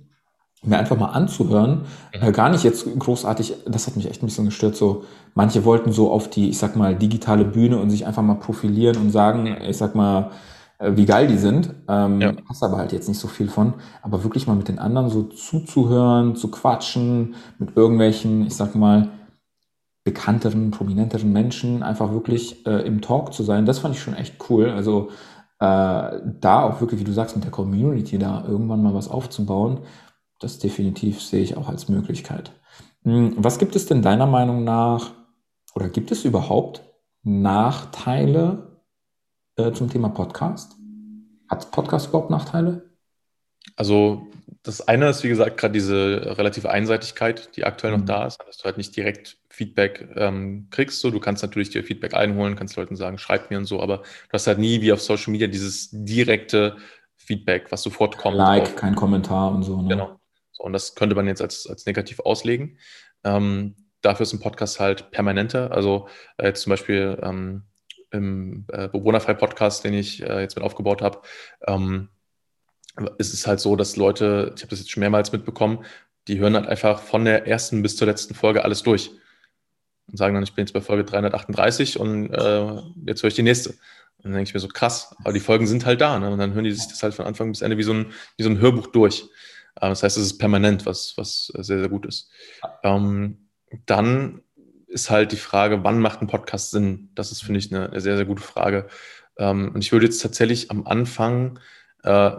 mir einfach mal anzuhören. Äh, gar nicht jetzt großartig, das hat mich echt ein bisschen gestört. So, manche wollten so auf die, ich sag mal, digitale Bühne und sich einfach mal profilieren und sagen, ich sag mal, äh, wie geil die sind. Ähm, ja. Hast aber halt jetzt nicht so viel von. Aber wirklich mal mit den anderen so zuzuhören, zu quatschen, mit irgendwelchen, ich sag mal, bekannteren, prominenteren Menschen einfach wirklich äh, im Talk zu sein, das fand ich schon echt cool. Also äh, da auch wirklich, wie du sagst, mit der Community da irgendwann mal was aufzubauen, das definitiv sehe ich auch als Möglichkeit. Hm, was gibt es denn deiner Meinung nach, oder gibt es überhaupt Nachteile äh, zum Thema Podcast? Hat Podcast überhaupt Nachteile? Also das eine ist, wie gesagt, gerade diese relative Einseitigkeit, die aktuell noch mhm. da ist, dass du halt nicht direkt Feedback ähm, kriegst. So, du kannst natürlich dir Feedback einholen, kannst Leuten sagen, schreib mir und so, aber du hast halt nie wie auf Social Media dieses direkte Feedback, was sofort kommt. Like, kein Kommentar und so. Ne? Genau. So, und das könnte man jetzt als, als negativ auslegen. Ähm, dafür ist ein Podcast halt permanenter. Also äh, jetzt zum Beispiel ähm, im äh, Bewohnerfrei-Podcast, den ich äh, jetzt mit aufgebaut habe, ähm, ist es halt so, dass Leute, ich habe das jetzt schon mehrmals mitbekommen, die hören halt einfach von der ersten bis zur letzten Folge alles durch und sagen dann, ich bin jetzt bei Folge 338 und äh, jetzt höre ich die nächste. Und dann denke ich mir so, krass, aber die Folgen sind halt da. Ne? Und dann hören die sich das halt von Anfang bis Ende wie so ein, wie so ein Hörbuch durch. Äh, das heißt, es ist permanent, was, was sehr, sehr gut ist. Ähm, dann ist halt die Frage, wann macht ein Podcast Sinn? Das ist, finde ich, eine, sehr, sehr gute Frage. Ähm, und ich würde jetzt tatsächlich am Anfang äh,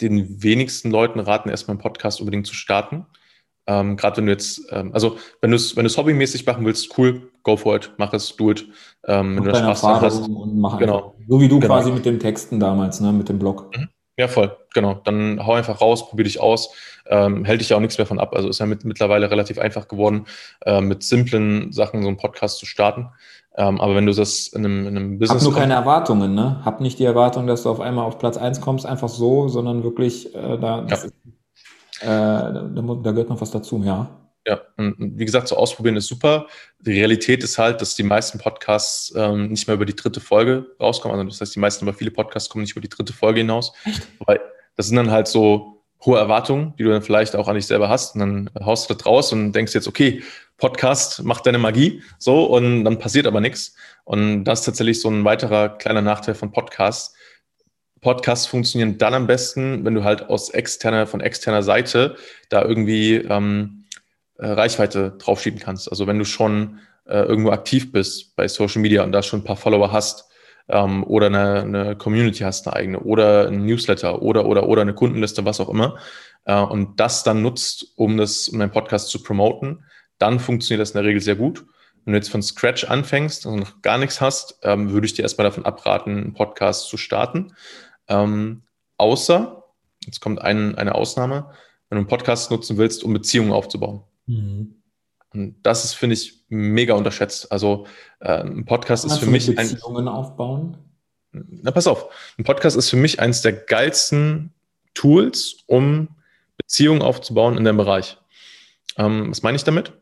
den wenigsten Leuten raten, erstmal einen Podcast unbedingt zu starten. Ähm, Gerade wenn du jetzt, ähm, also wenn du es wenn hobbymäßig machen willst, cool, go for it, mach es, do it. Ähm, wenn du Spaß hast. Und mach genau. So wie du genau. quasi mit den Texten damals, ne, mit dem Blog. Mhm. Ja, voll, genau. Dann hau einfach raus, probier dich aus. Ähm, hält dich ja auch nichts mehr von ab. Also ist ja mit, mittlerweile relativ einfach geworden, äh, mit simplen Sachen so einen Podcast zu starten. Ähm, aber wenn du das in einem, in einem Business. Hab nur keine Erwartungen, ne? Hab nicht die Erwartung, dass du auf einmal auf Platz 1 kommst, einfach so, sondern wirklich, äh, da, ja. ist, äh, da, da gehört noch was dazu, ja. Ja, und wie gesagt, so ausprobieren ist super. Die Realität ist halt, dass die meisten Podcasts ähm, nicht mehr über die dritte Folge rauskommen. Also das heißt, die meisten, aber viele Podcasts kommen nicht über die dritte Folge hinaus. Echt? Weil das sind dann halt so hohe Erwartungen, die du dann vielleicht auch an dich selber hast. Und dann haust du das raus und denkst jetzt, okay, Podcast macht deine Magie, so, und dann passiert aber nichts. Und das ist tatsächlich so ein weiterer kleiner Nachteil von Podcasts. Podcasts funktionieren dann am besten, wenn du halt aus externer, von externer Seite da irgendwie ähm, äh, Reichweite draufschieben kannst. Also wenn du schon äh, irgendwo aktiv bist bei Social Media und da schon ein paar Follower hast ähm, oder eine, eine Community hast, eine eigene oder ein Newsletter oder oder oder eine Kundenliste, was auch immer, äh, und das dann nutzt, um das, um deinen Podcast zu promoten, dann funktioniert das in der Regel sehr gut. Wenn du jetzt von Scratch anfängst und noch gar nichts hast, ähm, würde ich dir erstmal davon abraten, einen Podcast zu starten. Ähm, außer, jetzt kommt ein, eine Ausnahme, wenn du einen Podcast nutzen willst, um Beziehungen aufzubauen. Mhm. Und das ist, finde ich, mega unterschätzt. Also äh, ein Podcast ist für mich Beziehungen ein, aufbauen. Na, pass auf. Ein Podcast ist für mich eines der geilsten Tools, um Beziehungen aufzubauen in dem Bereich. Ähm, was meine ich damit?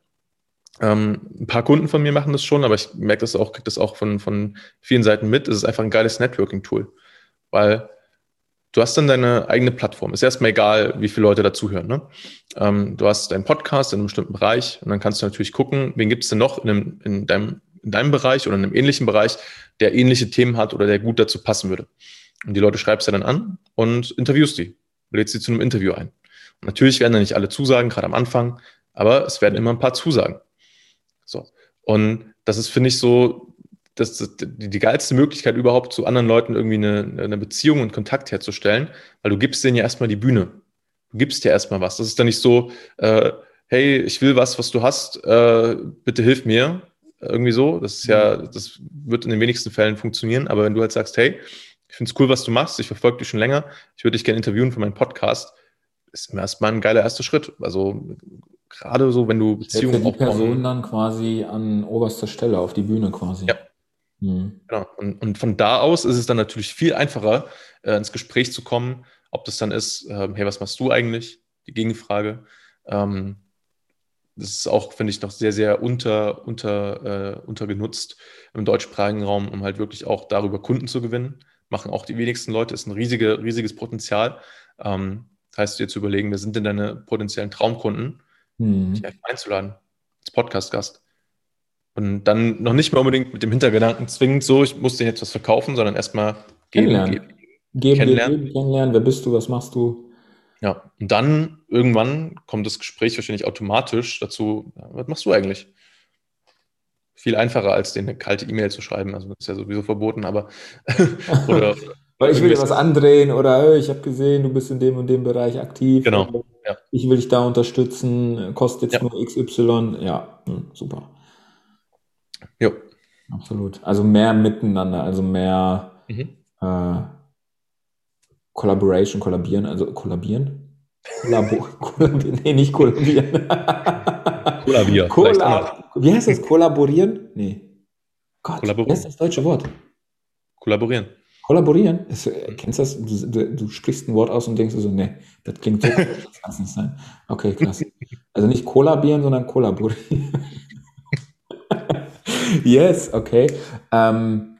Ähm, ein paar Kunden von mir machen das schon, aber ich merke das auch, kriege das auch von, von vielen Seiten mit. Es ist einfach ein geiles Networking-Tool, weil du hast dann deine eigene Plattform. Ist erstmal egal, wie viele Leute dazuhören. Ne? Ähm, du hast deinen Podcast in einem bestimmten Bereich und dann kannst du natürlich gucken, wen gibt es denn noch in, einem, in, deinem, in deinem Bereich oder in einem ähnlichen Bereich, der ähnliche Themen hat oder der gut dazu passen würde. Und die Leute schreibst du dann an und interviewst die, lädst sie zu einem Interview ein. Und natürlich werden da nicht alle Zusagen, gerade am Anfang, aber es werden immer ein paar Zusagen. So. Und das ist, finde ich, so das, das, die, geilste Möglichkeit überhaupt zu anderen Leuten irgendwie eine, eine Beziehung und Kontakt herzustellen, weil du gibst denen ja erstmal die Bühne. Du gibst dir erstmal was. Das ist dann nicht so, äh, hey, ich will was, was du hast, äh, bitte hilf mir. Irgendwie so. Das ist ja, mhm. das wird in den wenigsten Fällen funktionieren. Aber wenn du halt sagst, hey, ich finde es cool, was du machst, ich verfolge dich schon länger, ich würde dich gerne interviewen für meinen Podcast, ist erstmal ein geiler erster Schritt. Also gerade so, wenn du Beziehungen aufbauen. die Person dann quasi an oberster Stelle auf die Bühne quasi. Ja, Mhm. Genau. Und, und, von da aus ist es dann natürlich viel einfacher, äh, ins Gespräch zu kommen, ob das dann ist, äh, hey, was machst du eigentlich? Die Gegenfrage. Ähm, das ist auch, finde ich, noch sehr, sehr unter, unter, äh, untergenutzt im deutschsprachigen Raum, um halt wirklich auch darüber Kunden zu gewinnen. Machen auch die wenigsten Leute, ist ein riesige, riesiges Potenzial. Ähm, das heißt, dir zu überlegen, wer sind denn deine potenziellen Traumkunden, mhm. dich einfach einzuladen als Podcast-Gast. Und dann noch nicht mal unbedingt mit dem Hintergedanken zwingend so, ich muss dir jetzt was verkaufen, sondern erstmal geben, kennenlernen. Geben, geben, kennenlernen. Geben, kennenlernen. Wer bist du, was machst du? Ja, und dann irgendwann kommt das Gespräch wahrscheinlich automatisch dazu, was machst du eigentlich? Viel einfacher, als dir eine kalte E-Mail zu schreiben. Also das ist ja sowieso verboten, aber <laughs> oder, <laughs> Weil ich will dir was andrehen oder ich habe gesehen, du bist in dem und dem Bereich aktiv. Genau. Ja. Ich will dich da unterstützen, kostet jetzt ja. nur XY. Ja, hm, super. Ja. Absolut. Also mehr miteinander, also mehr mhm. äh, Collaboration, kollabieren, also kollabieren? Kollabo <laughs> kollabieren, nee, nicht kollabieren. Kollabieren. Kollab wie heißt das? Kollaborieren? Nee. Gott, wie heißt das deutsche Wort? Kollaborieren. Kollaborieren? Ist, äh, kennst du das? Du, du, du, sprichst ein Wort aus und denkst so, nee, das klingt so, <laughs> das kann es nicht sein. Okay, krass. Also nicht kollabieren, sondern kollaborieren. <laughs> yes, okay. Ähm,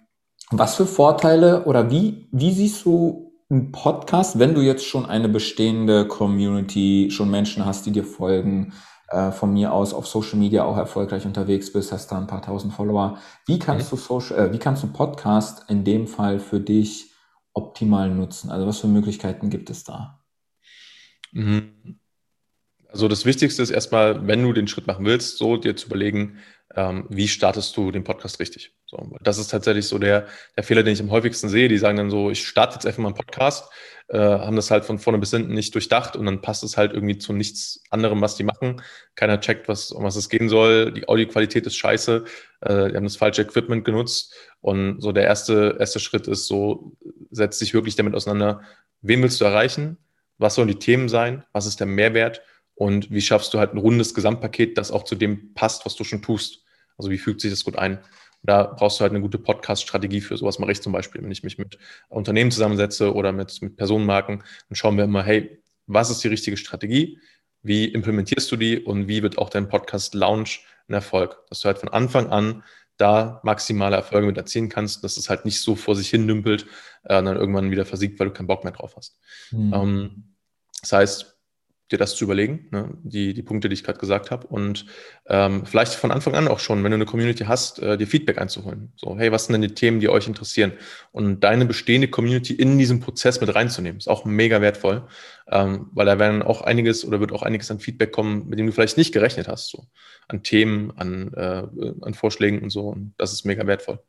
was für Vorteile oder wie, wie siehst du einen Podcast, wenn du jetzt schon eine bestehende Community, schon Menschen hast, die dir folgen, äh, von mir aus auf Social Media auch erfolgreich unterwegs bist, hast da ein paar tausend Follower. Wie kannst mhm. du Social, äh, wie kannst du Podcast in dem Fall für dich optimal nutzen? Also was für Möglichkeiten gibt es da? Mhm. Also das Wichtigste ist erstmal, wenn du den Schritt machen willst, so dir zu überlegen, ähm, wie startest du den Podcast richtig? So, das ist tatsächlich so der, der Fehler, den ich am häufigsten sehe. Die sagen dann so, ich starte jetzt einfach mal einen Podcast, äh, haben das halt von vorne bis hinten nicht durchdacht und dann passt es halt irgendwie zu nichts anderem, was die machen. Keiner checkt, was, um was es gehen soll. Die Audioqualität ist scheiße. Äh, die haben das falsche Equipment genutzt. Und so der erste, erste Schritt ist so, setz dich wirklich damit auseinander, wen willst du erreichen? Was sollen die Themen sein? Was ist der Mehrwert? Und wie schaffst du halt ein rundes Gesamtpaket, das auch zu dem passt, was du schon tust? Also wie fügt sich das gut ein? da brauchst du halt eine gute Podcast-Strategie für. Sowas mache ich zum Beispiel, wenn ich mich mit Unternehmen zusammensetze oder mit, mit Personenmarken, dann schauen wir immer, hey, was ist die richtige Strategie? Wie implementierst du die und wie wird auch dein Podcast-Launch ein Erfolg? Dass du halt von Anfang an da maximale Erfolge mit erzielen kannst, dass es halt nicht so vor sich hin dümpelt äh, und dann irgendwann wieder versiegt, weil du keinen Bock mehr drauf hast. Mhm. Ähm, das heißt, dir das zu überlegen, ne? die, die Punkte, die ich gerade gesagt habe. Und ähm, vielleicht von Anfang an auch schon, wenn du eine Community hast, äh, dir Feedback einzuholen. So, hey, was sind denn die Themen, die euch interessieren? Und deine bestehende Community in diesen Prozess mit reinzunehmen, ist auch mega wertvoll, ähm, weil da werden auch einiges oder wird auch einiges an Feedback kommen, mit dem du vielleicht nicht gerechnet hast, so an Themen, an, äh, an Vorschlägen und so. Und das ist mega wertvoll.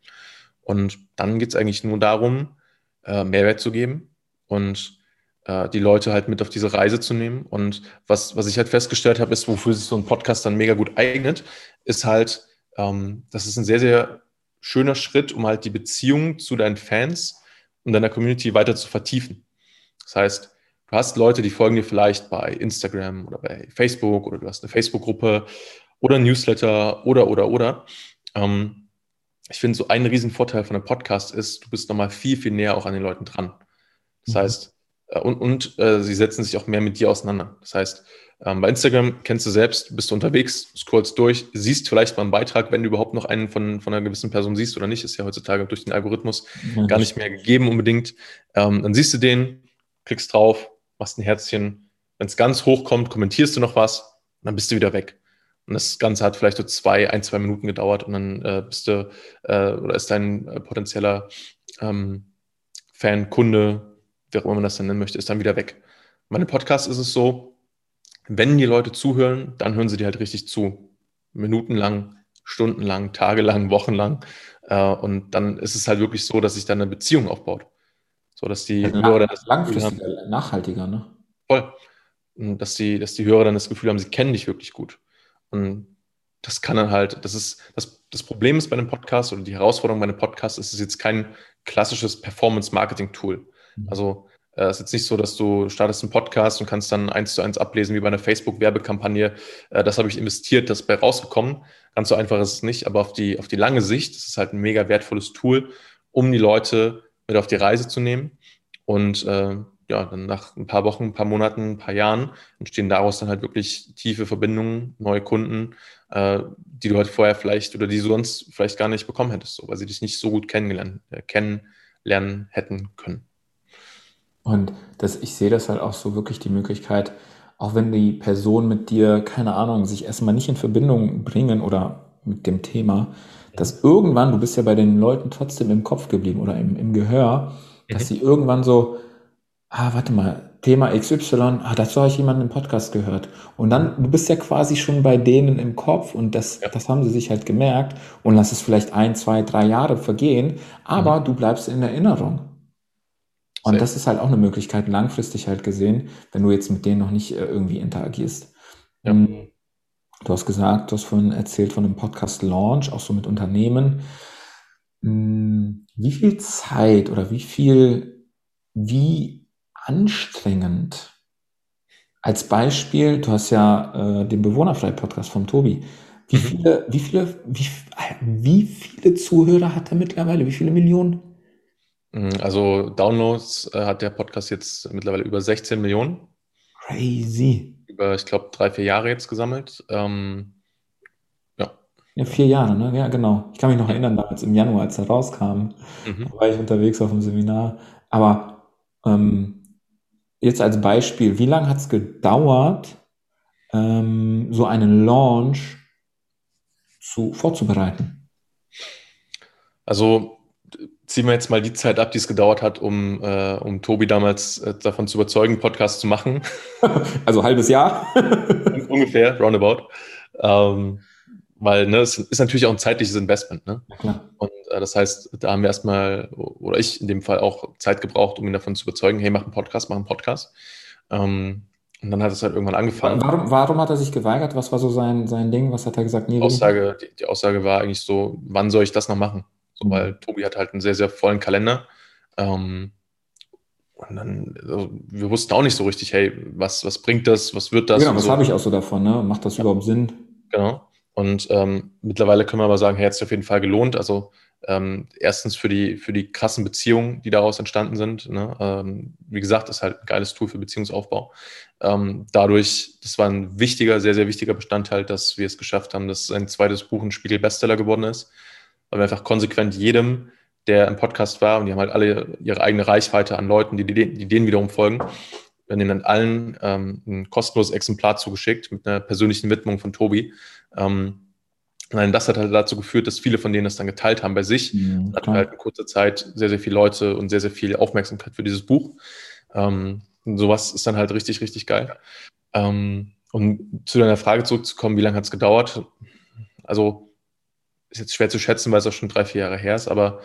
Und dann geht es eigentlich nur darum, äh, Mehrwert zu geben und äh, die Leute halt mit auf diese Reise zu nehmen. Und was, was ich halt festgestellt habe, ist, wofür sich so ein Podcast dann mega gut eignet, ist halt, ähm, das ist ein sehr, sehr schöner Schritt, um halt die Beziehung zu deinen Fans und deiner Community weiter zu vertiefen. Das heißt, du hast Leute, die folgen dir vielleicht bei Instagram oder bei Facebook oder du hast eine Facebook-Gruppe oder ein Newsletter oder, oder, oder. Ähm, ich finde, so ein Riesenvorteil von einem Podcast ist, du bist nochmal viel, viel näher auch an den Leuten dran. Das mhm. heißt, und, und äh, sie setzen sich auch mehr mit dir auseinander. Das heißt, ähm, bei Instagram kennst du selbst, bist du unterwegs, scrollst durch, siehst vielleicht mal einen Beitrag, wenn du überhaupt noch einen von, von einer gewissen Person siehst oder nicht, ist ja heutzutage durch den Algorithmus ja, gar nicht mehr gegeben unbedingt. Ähm, dann siehst du den, klickst drauf, machst ein Herzchen. Wenn es ganz hoch kommt, kommentierst du noch was dann bist du wieder weg. Und das Ganze hat vielleicht so zwei, ein, zwei Minuten gedauert und dann äh, bist du äh, oder ist dein äh, potenzieller ähm, Fan, Kunde, wie auch immer man das dann nennen möchte, ist dann wieder weg. Bei einem Podcast ist es so, wenn die Leute zuhören, dann hören sie dir halt richtig zu. Minutenlang, stundenlang, tagelang, wochenlang. Äh, und dann ist es halt wirklich so, dass sich dann eine Beziehung aufbaut. So dass die also Hörer das langfristiger, haben, nachhaltiger, ne? Voll. Und dass die, dass die Hörer dann das Gefühl haben, sie kennen dich wirklich gut. Und das kann dann halt, das ist, das, das Problem ist bei einem Podcast oder die Herausforderung bei einem Podcast ist es jetzt kein klassisches Performance-Marketing-Tool. Mhm. Also äh, es ist jetzt nicht so, dass du startest einen Podcast und kannst dann eins zu eins ablesen wie bei einer Facebook-Werbekampagne. Äh, das habe ich investiert, das ist bei rausgekommen. Ganz so einfach ist es nicht, aber auf die, auf die lange Sicht ist es halt ein mega wertvolles Tool, um die Leute mit auf die Reise zu nehmen. Und äh, ja, dann nach ein paar Wochen, ein paar Monaten, ein paar Jahren entstehen daraus dann halt wirklich tiefe Verbindungen, neue Kunden, äh, die du halt vorher vielleicht oder die du sonst vielleicht gar nicht bekommen hättest, so, weil sie dich nicht so gut kennengelernt, äh, kennenlernen hätten können. Und das, ich sehe das halt auch so wirklich die Möglichkeit, auch wenn die Person mit dir, keine Ahnung, sich erstmal nicht in Verbindung bringen oder mit dem Thema, dass irgendwann, du bist ja bei den Leuten trotzdem im Kopf geblieben oder im, im Gehör, dass mhm. sie irgendwann so, ah, warte mal, Thema XY, ah, dazu habe ich jemanden im Podcast gehört. Und dann, du bist ja quasi schon bei denen im Kopf und das, ja. das haben sie sich halt gemerkt und lass es vielleicht ein, zwei, drei Jahre vergehen, aber mhm. du bleibst in Erinnerung. Und das ist halt auch eine Möglichkeit, langfristig halt gesehen, wenn du jetzt mit denen noch nicht äh, irgendwie interagierst. Ja. Ähm, du hast gesagt, du hast vorhin erzählt von einem Podcast Launch, auch so mit Unternehmen. Hm, wie viel Zeit oder wie viel, wie anstrengend als Beispiel, du hast ja äh, den Bewohnerfrei-Podcast vom Tobi. Wie mhm. viele, wie viele, wie, wie viele Zuhörer hat er mittlerweile? Wie viele Millionen? Mhm, also Downloads äh, hat der Podcast jetzt mittlerweile über 16 Millionen. Crazy. Über, ich glaube, drei, vier Jahre jetzt gesammelt. Ähm, ja. Ja, vier Jahre, ne? Ja, genau. Ich kann mich noch erinnern, damals im Januar, als er rauskam, mhm. war ich unterwegs auf dem Seminar. Aber ähm, jetzt als Beispiel, wie lange hat es gedauert, ähm, so einen Launch zu, vorzubereiten? Also ziehen wir jetzt mal die Zeit ab, die es gedauert hat, um, äh, um Tobi damals äh, davon zu überzeugen, Podcast zu machen. <laughs> Also halbes Jahr? <laughs> Ungefähr, roundabout. Ähm, weil ne, es ist natürlich auch ein zeitliches Investment. Ne? Ja, und äh, das heißt, da haben wir erstmal, oder ich in dem Fall auch Zeit gebraucht, um ihn davon zu überzeugen, hey, mach einen Podcast, mach einen Podcast. Ähm, und dann hat es halt irgendwann angefangen. Warum, warum hat er sich geweigert? Was war so sein, sein Ding? Was hat er gesagt? Nee, Aussage, die, die Aussage war eigentlich so, wann soll ich das noch machen? So, weil Tobi hat halt einen sehr, sehr vollen Kalender. Ähm, und dann, also wir wussten auch nicht so richtig, hey, was, was bringt das, was wird das? Genau, was so. habe ich auch so davon, ne? Macht das ja. überhaupt Sinn? Genau. Und ähm, mittlerweile können wir aber sagen, hey, hat sich auf jeden Fall gelohnt. Also ähm, erstens für die, für die krassen Beziehungen, die daraus entstanden sind. Ne? Ähm, wie gesagt, ist halt ein geiles Tool für Beziehungsaufbau. Ähm, dadurch, das war ein wichtiger, sehr, sehr wichtiger Bestandteil, dass wir es geschafft haben, dass sein zweites Buch ein Spiegel-Bestseller geworden ist weil wir einfach konsequent jedem, der im Podcast war, und die haben halt alle ihre eigene Reichweite an Leuten, die, die, denen wiederum folgen, wir haben denen dann allen ähm, ein kostenloses Exemplar zugeschickt mit einer persönlichen Widmung von Tobi. Ähm, Nein, das hat halt dazu geführt, dass viele von denen das dann geteilt haben bei sich. Mhm, hatten halt in kurzer Zeit sehr, sehr viele Leute und sehr, sehr viel Aufmerksamkeit für dieses Buch. Ähm, und sowas ist dann halt richtig, richtig geil. Ähm, um zu deiner Frage zurückzukommen, wie lange hat es gedauert? Also ist jetzt schwer zu schätzen, weil es auch schon drei, vier Jahre her ist, aber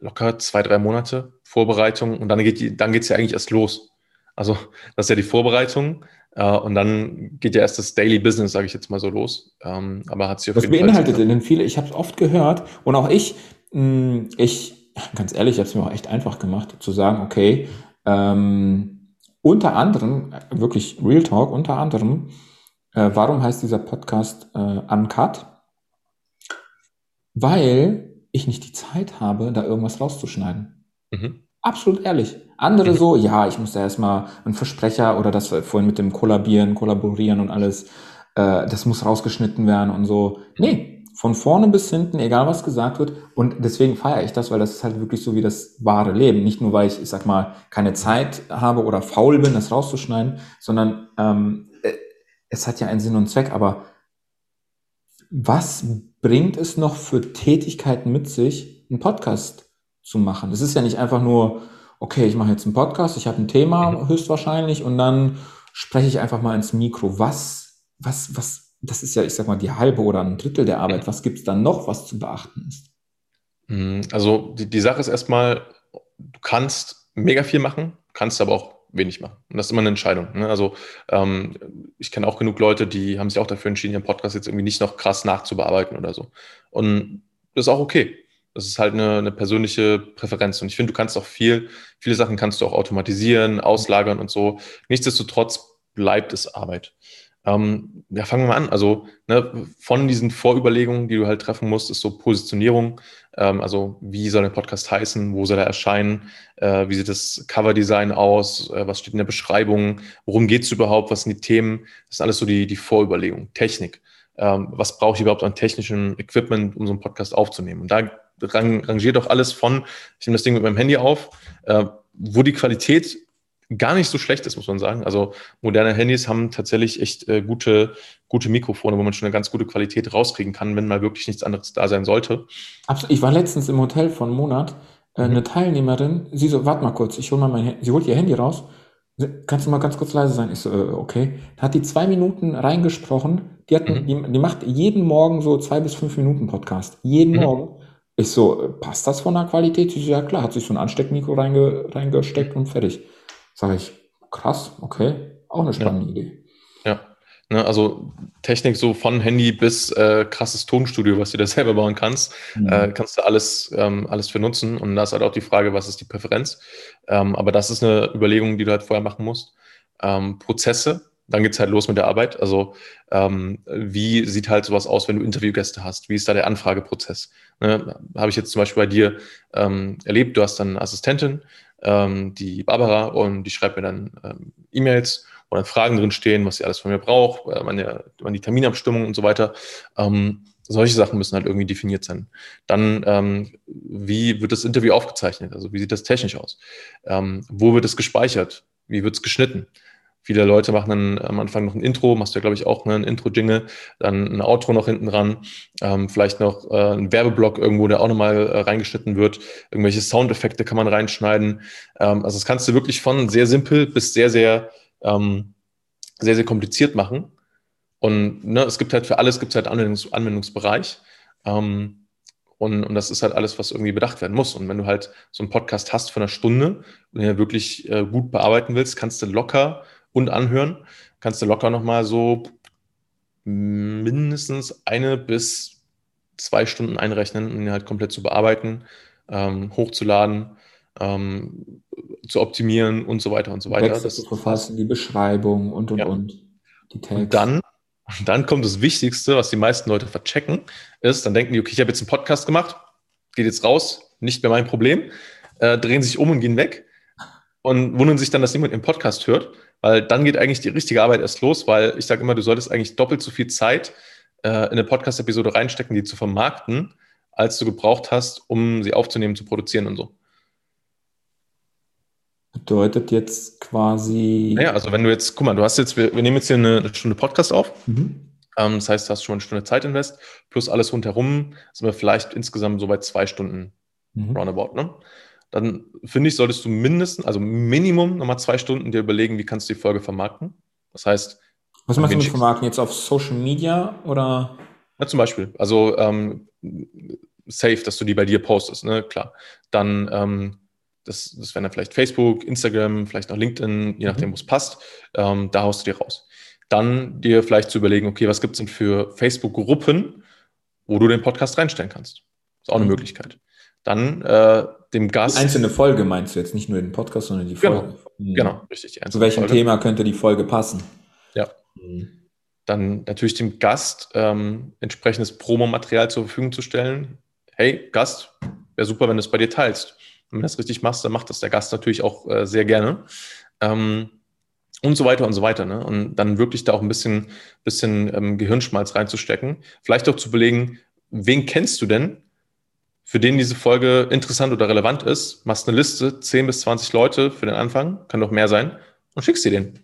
locker zwei, drei Monate Vorbereitung und dann geht die, dann geht's ja eigentlich erst los. Also das ist ja die Vorbereitung äh, und dann geht ja erst das Daily Business, sage ich jetzt mal so los. Ähm, aber hat sich auf Was jeden beinhaltet Fall denn viele? Ich habe es oft gehört und auch ich, mh, hm, ich ganz ehrlich, ich habe es mir auch echt einfach gemacht, zu sagen, okay, ähm, unter anderem, wirklich Real Talk, unter anderem, äh, warum heißt dieser Podcast äh, Uncut? Weil ich nicht die Zeit habe, da irgendwas rauszuschneiden. Mhm. Absolut ehrlich. Andere mhm. so, ja, ich muss da erstmal einen Versprecher oder das vorhin mit dem Kollabieren, Kollaborieren und alles, äh, das muss rausgeschnitten werden und so. Nee, von vorne bis hinten, egal was gesagt wird. Und deswegen feiere ich das, weil das ist halt wirklich so wie das wahre Leben. Nicht nur, weil ich, ich sag mal, keine Zeit habe oder faul bin, das rauszuschneiden, sondern ähm, äh, es hat ja einen Sinn und Zweck. Aber was bringt es noch für Tätigkeiten mit sich, einen Podcast zu machen? Es ist ja nicht einfach nur, okay, ich mache jetzt einen Podcast, ich habe ein Thema mhm. höchstwahrscheinlich und dann spreche ich einfach mal ins Mikro. Was, was, was, das ist ja, ich sag mal, die halbe oder ein Drittel der Arbeit. Was gibt's dann noch, was zu beachten ist? Mhm, also die, die Sache ist erstmal, du kannst mega viel machen, kannst aber auch wenig machen. Und das ist immer eine Entscheidung. Ne? Also ähm, ich kenne auch genug Leute, die haben sich auch dafür entschieden, ihren Podcast jetzt irgendwie nicht noch krass nachzubearbeiten oder so. Und das ist auch okay. Das ist halt eine, eine persönliche Präferenz. Und ich finde, du kannst auch viel, viele Sachen kannst du auch automatisieren, auslagern und so. Nichtsdestotrotz bleibt es Arbeit. Ähm, ja, fangen wir mal an. Also ne, von diesen Vorüberlegungen, die du halt treffen musst, ist so Positionierung. Ähm, also wie soll der Podcast heißen? Wo soll er erscheinen? Äh, wie sieht das Coverdesign aus? Äh, was steht in der Beschreibung? Worum geht es überhaupt? Was sind die Themen? Das sind alles so die, die Vorüberlegungen. Technik. Ähm, was brauche ich überhaupt an technischem Equipment, um so einen Podcast aufzunehmen? Und da rang, rangiert auch alles von, ich nehme das Ding mit meinem Handy auf, äh, wo die Qualität gar nicht so schlecht ist, muss man sagen. Also moderne Handys haben tatsächlich echt äh, gute, gute Mikrofone, wo man schon eine ganz gute Qualität rauskriegen kann, wenn mal wirklich nichts anderes da sein sollte. Absolut. Ich war letztens im Hotel von Monat, äh, eine mhm. Teilnehmerin, sie so, warte mal kurz, ich hole mal mein Handy, sie holt ihr Handy raus, kannst du mal ganz kurz leise sein? Ich so, äh, okay. Da hat die zwei Minuten reingesprochen, die, hat, mhm. die, die macht jeden Morgen so zwei bis fünf Minuten Podcast. Jeden mhm. Morgen. Ich so, äh, passt das von der Qualität? Sie so, ja klar, hat sich so ein Ansteckmikro reinge, reingesteckt und fertig. Sag ich, krass, okay, auch eine spannende ja. Idee. Ja, ne, also Technik so von Handy bis äh, krasses Tonstudio, was du da <laughs> selber bauen kannst, mhm. äh, kannst du alles, ähm, alles für nutzen. Und da ist halt auch die Frage, was ist die Präferenz? Ähm, aber das ist eine Überlegung, die du halt vorher machen musst. Ähm, Prozesse, dann geht's halt los mit der Arbeit. Also ähm, wie sieht halt sowas aus, wenn du Interviewgäste hast? Wie ist da der Anfrageprozess? Ne, Habe ich jetzt zum Beispiel bei dir ähm, erlebt, du hast dann eine Assistentin, ähm, die Barbara, und die schreibt mir dann ähm, E-Mails, wo dann Fragen drin stehen, was sie alles von mir braucht, äh, meine, meine Terminabstimmung und so weiter. Ähm, solche Sachen müssen halt irgendwie definiert sein. Dann, ähm, wie wird das Interview aufgezeichnet? Also wie sieht das technisch aus? Ähm, wo wird es gespeichert? Wie wird es geschnitten? Viele Leute machen dann am Anfang noch ein Intro, machst du ja, glaube ich, auch ne, ein Intro-Jingle, dann ein Outro noch hinten dran, ähm, vielleicht noch äh, ein Werbeblock irgendwo, der auch nochmal äh, reingeschnitten wird. Irgendwelche Soundeffekte kann man reinschneiden. Ähm, also das kannst du wirklich von sehr simpel bis sehr, sehr, ähm, sehr, sehr kompliziert machen. Und ne, es gibt halt für alles gibt es halt Anwendungs Anwendungsbereich. Ähm, und, und das ist halt alles, was irgendwie bedacht werden muss. Und wenn du halt so einen Podcast hast von einer Stunde und den wirklich äh, gut bearbeiten willst, kannst du locker und anhören, kannst du locker nochmal so mindestens eine bis zwei Stunden einrechnen, um ihn halt komplett zu bearbeiten, ähm, hochzuladen, ähm, zu optimieren und so weiter und so weiter. Das zu verfassen, die Beschreibung und und ja. und. Die Tags. Und dann, dann kommt das Wichtigste, was die meisten Leute verchecken, ist, dann denken die, okay, ich habe jetzt einen Podcast gemacht, geht jetzt raus, nicht mehr mein Problem, äh, drehen sich um und gehen weg und wundern sich dann, dass niemand im Podcast hört. Weil dann geht eigentlich die richtige Arbeit erst los, weil ich sage immer, du solltest eigentlich doppelt so viel Zeit äh, in eine Podcast-Episode reinstecken, die zu vermarkten, als du gebraucht hast, um sie aufzunehmen, zu produzieren und so. Bedeutet jetzt quasi. Naja, also wenn du jetzt, guck mal, du hast jetzt, wir, wir nehmen jetzt hier eine, eine Stunde Podcast auf. Mhm. Ähm, das heißt, du hast schon eine Stunde Zeit invest, plus alles rundherum, sind wir vielleicht insgesamt so bei zwei Stunden mhm. roundabout, ne? Dann finde ich, solltest du mindestens, also Minimum nochmal zwei Stunden dir überlegen, wie kannst du die Folge vermarkten. Das heißt. Was machst du mit vermarkten? Jetzt auf Social Media oder? Ja, zum Beispiel. Also ähm, safe, dass du die bei dir postest, ne? Klar. Dann, ähm, das, das wäre dann vielleicht Facebook, Instagram, vielleicht auch LinkedIn, je nachdem, mhm. wo es passt. Ähm, da haust du dir raus. Dann dir vielleicht zu überlegen, okay, was gibt es denn für Facebook-Gruppen, wo du den Podcast reinstellen kannst. Ist auch eine mhm. Möglichkeit. Dann äh, dem Gast. Die einzelne Folge meinst du jetzt nicht nur den Podcast, sondern die genau. Folge. Genau, mhm. genau richtig. Zu welchem Folge. Thema könnte die Folge passen? Ja. Mhm. Dann natürlich dem Gast ähm, entsprechendes Promomaterial zur Verfügung zu stellen. Hey, Gast, wäre super, wenn du es bei dir teilst. Und wenn du das richtig machst, dann macht das der Gast natürlich auch äh, sehr gerne. Ähm, und so weiter und so weiter. Ne? Und dann wirklich da auch ein bisschen, bisschen ähm, Gehirnschmalz reinzustecken. Vielleicht auch zu belegen, wen kennst du denn, für den diese Folge interessant oder relevant ist, machst eine Liste, 10 bis 20 Leute für den Anfang, kann doch mehr sein, und schickst dir den.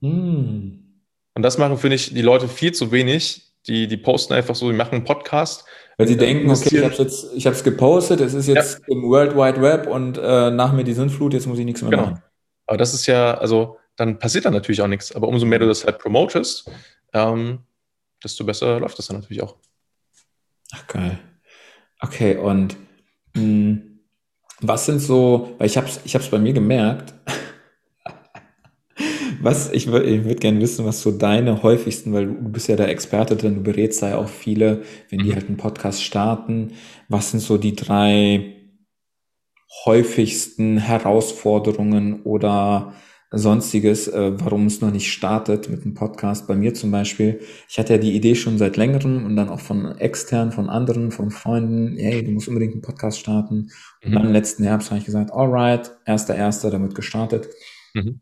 Hm. Und das machen, finde ich, die Leute viel zu wenig. Die, die posten einfach so, die machen einen Podcast. Weil sie denken, okay, ich habe es jetzt, ich habe es gepostet, es ist jetzt ja. im World Wide Web und äh, nach mir die Sintflut, jetzt muss ich nichts mehr genau. machen. Aber das ist ja, also dann passiert dann natürlich auch nichts. Aber umso mehr du das halt promotest, ähm, desto besser läuft das dann natürlich auch. Ach geil. Okay, und mh, hm, was sind so, weil ich habe es ich hab's bei mir gemerkt, <laughs> was, ich würde ich würd gerne wissen, was so deine häufigsten, weil du bist ja der Experte drin, du berätst ja auch viele, wenn die mhm. halt einen Podcast starten, was sind so die drei häufigsten Herausforderungen oder sonstiges, äh, warum es noch nicht startet mit dem Podcast. Bei mir zum Beispiel, ich hatte ja die Idee schon seit längerem und dann auch von extern, von anderen, von Freunden, hey, du musst unbedingt einen Podcast starten. Und mhm. dann letzten Herbst habe ich gesagt, alright, erster, erster, damit gestartet. Mhm.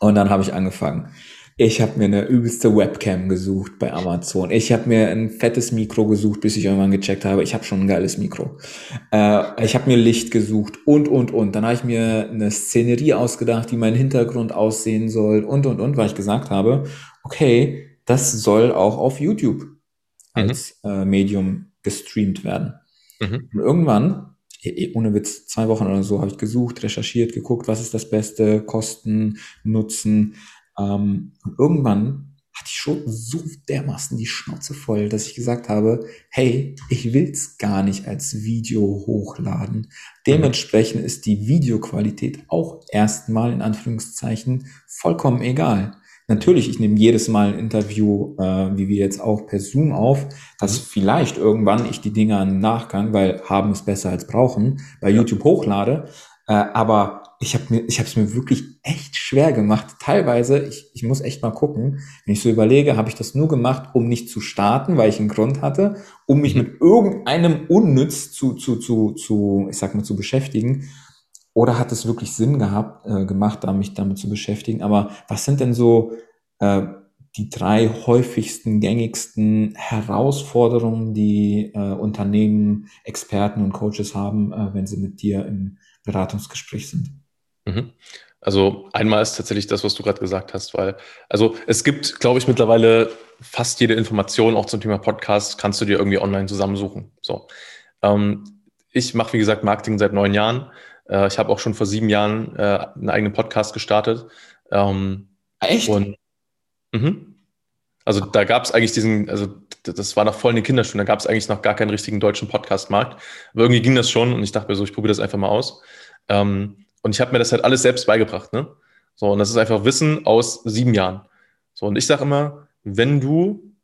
Und dann habe ich angefangen. Ich habe mir eine übelste Webcam gesucht bei Amazon. Ich habe mir ein fettes Mikro gesucht, bis ich irgendwann gecheckt habe, ich habe schon ein geiles Mikro. Äh, ich habe mir Licht gesucht und, und, und. Dann habe ich mir eine Szenerie ausgedacht, wie mein Hintergrund aussehen soll und, und, und, weil ich gesagt habe, okay, das soll auch auf YouTube mhm. als äh, Medium gestreamt werden. Mhm. Und irgendwann ohne Witz, zwei Wochen oder so habe ich gesucht, recherchiert, geguckt, was ist das Beste, Kosten, Nutzen. Ähm, und irgendwann hatte ich schon so dermaßen die Schnauze voll, dass ich gesagt habe, hey, ich will's gar nicht als Video hochladen. Dementsprechend ist die Videoqualität auch erstmal in Anführungszeichen vollkommen egal. Natürlich, ich nehme jedes Mal ein Interview, äh, wie wir jetzt auch per Zoom auf, dass mhm. vielleicht irgendwann ich die Dinge im Nachgang, weil haben ist besser als brauchen, bei ja. YouTube hochlade. Äh, aber ich habe mir, ich habe es mir wirklich echt schwer gemacht. Teilweise, ich, ich muss echt mal gucken, wenn ich so überlege, habe ich das nur gemacht, um nicht zu starten, weil ich einen Grund hatte, um mich mhm. mit irgendeinem Unnütz zu, zu, zu, zu, ich sag mal, zu beschäftigen. Oder hat es wirklich Sinn gehabt, äh, gemacht, da mich damit zu beschäftigen? Aber was sind denn so äh, die drei häufigsten, gängigsten Herausforderungen, die äh, Unternehmen, Experten und Coaches haben, äh, wenn sie mit dir im Beratungsgespräch sind? Mhm. Also einmal ist tatsächlich das, was du gerade gesagt hast, weil, also es gibt, glaube ich, mittlerweile fast jede Information auch zum Thema Podcast, kannst du dir irgendwie online zusammensuchen. So. Ähm, ich mache, wie gesagt, Marketing seit neun Jahren. Äh, ich habe auch schon vor sieben Jahren äh, einen eigenen Podcast gestartet. Ähm, Echt? Und, mhm. Also da gab es eigentlich diesen, also das war noch voll in den Kinderschuhen, da gab es eigentlich noch gar keinen richtigen deutschen Podcast-Markt. Aber irgendwie ging das schon und ich dachte mir so, ich probiere das einfach mal aus. Ähm, und ich habe mir das halt alles selbst beigebracht. Ne? So, und das ist einfach Wissen aus sieben Jahren. So, und ich sage immer, wenn du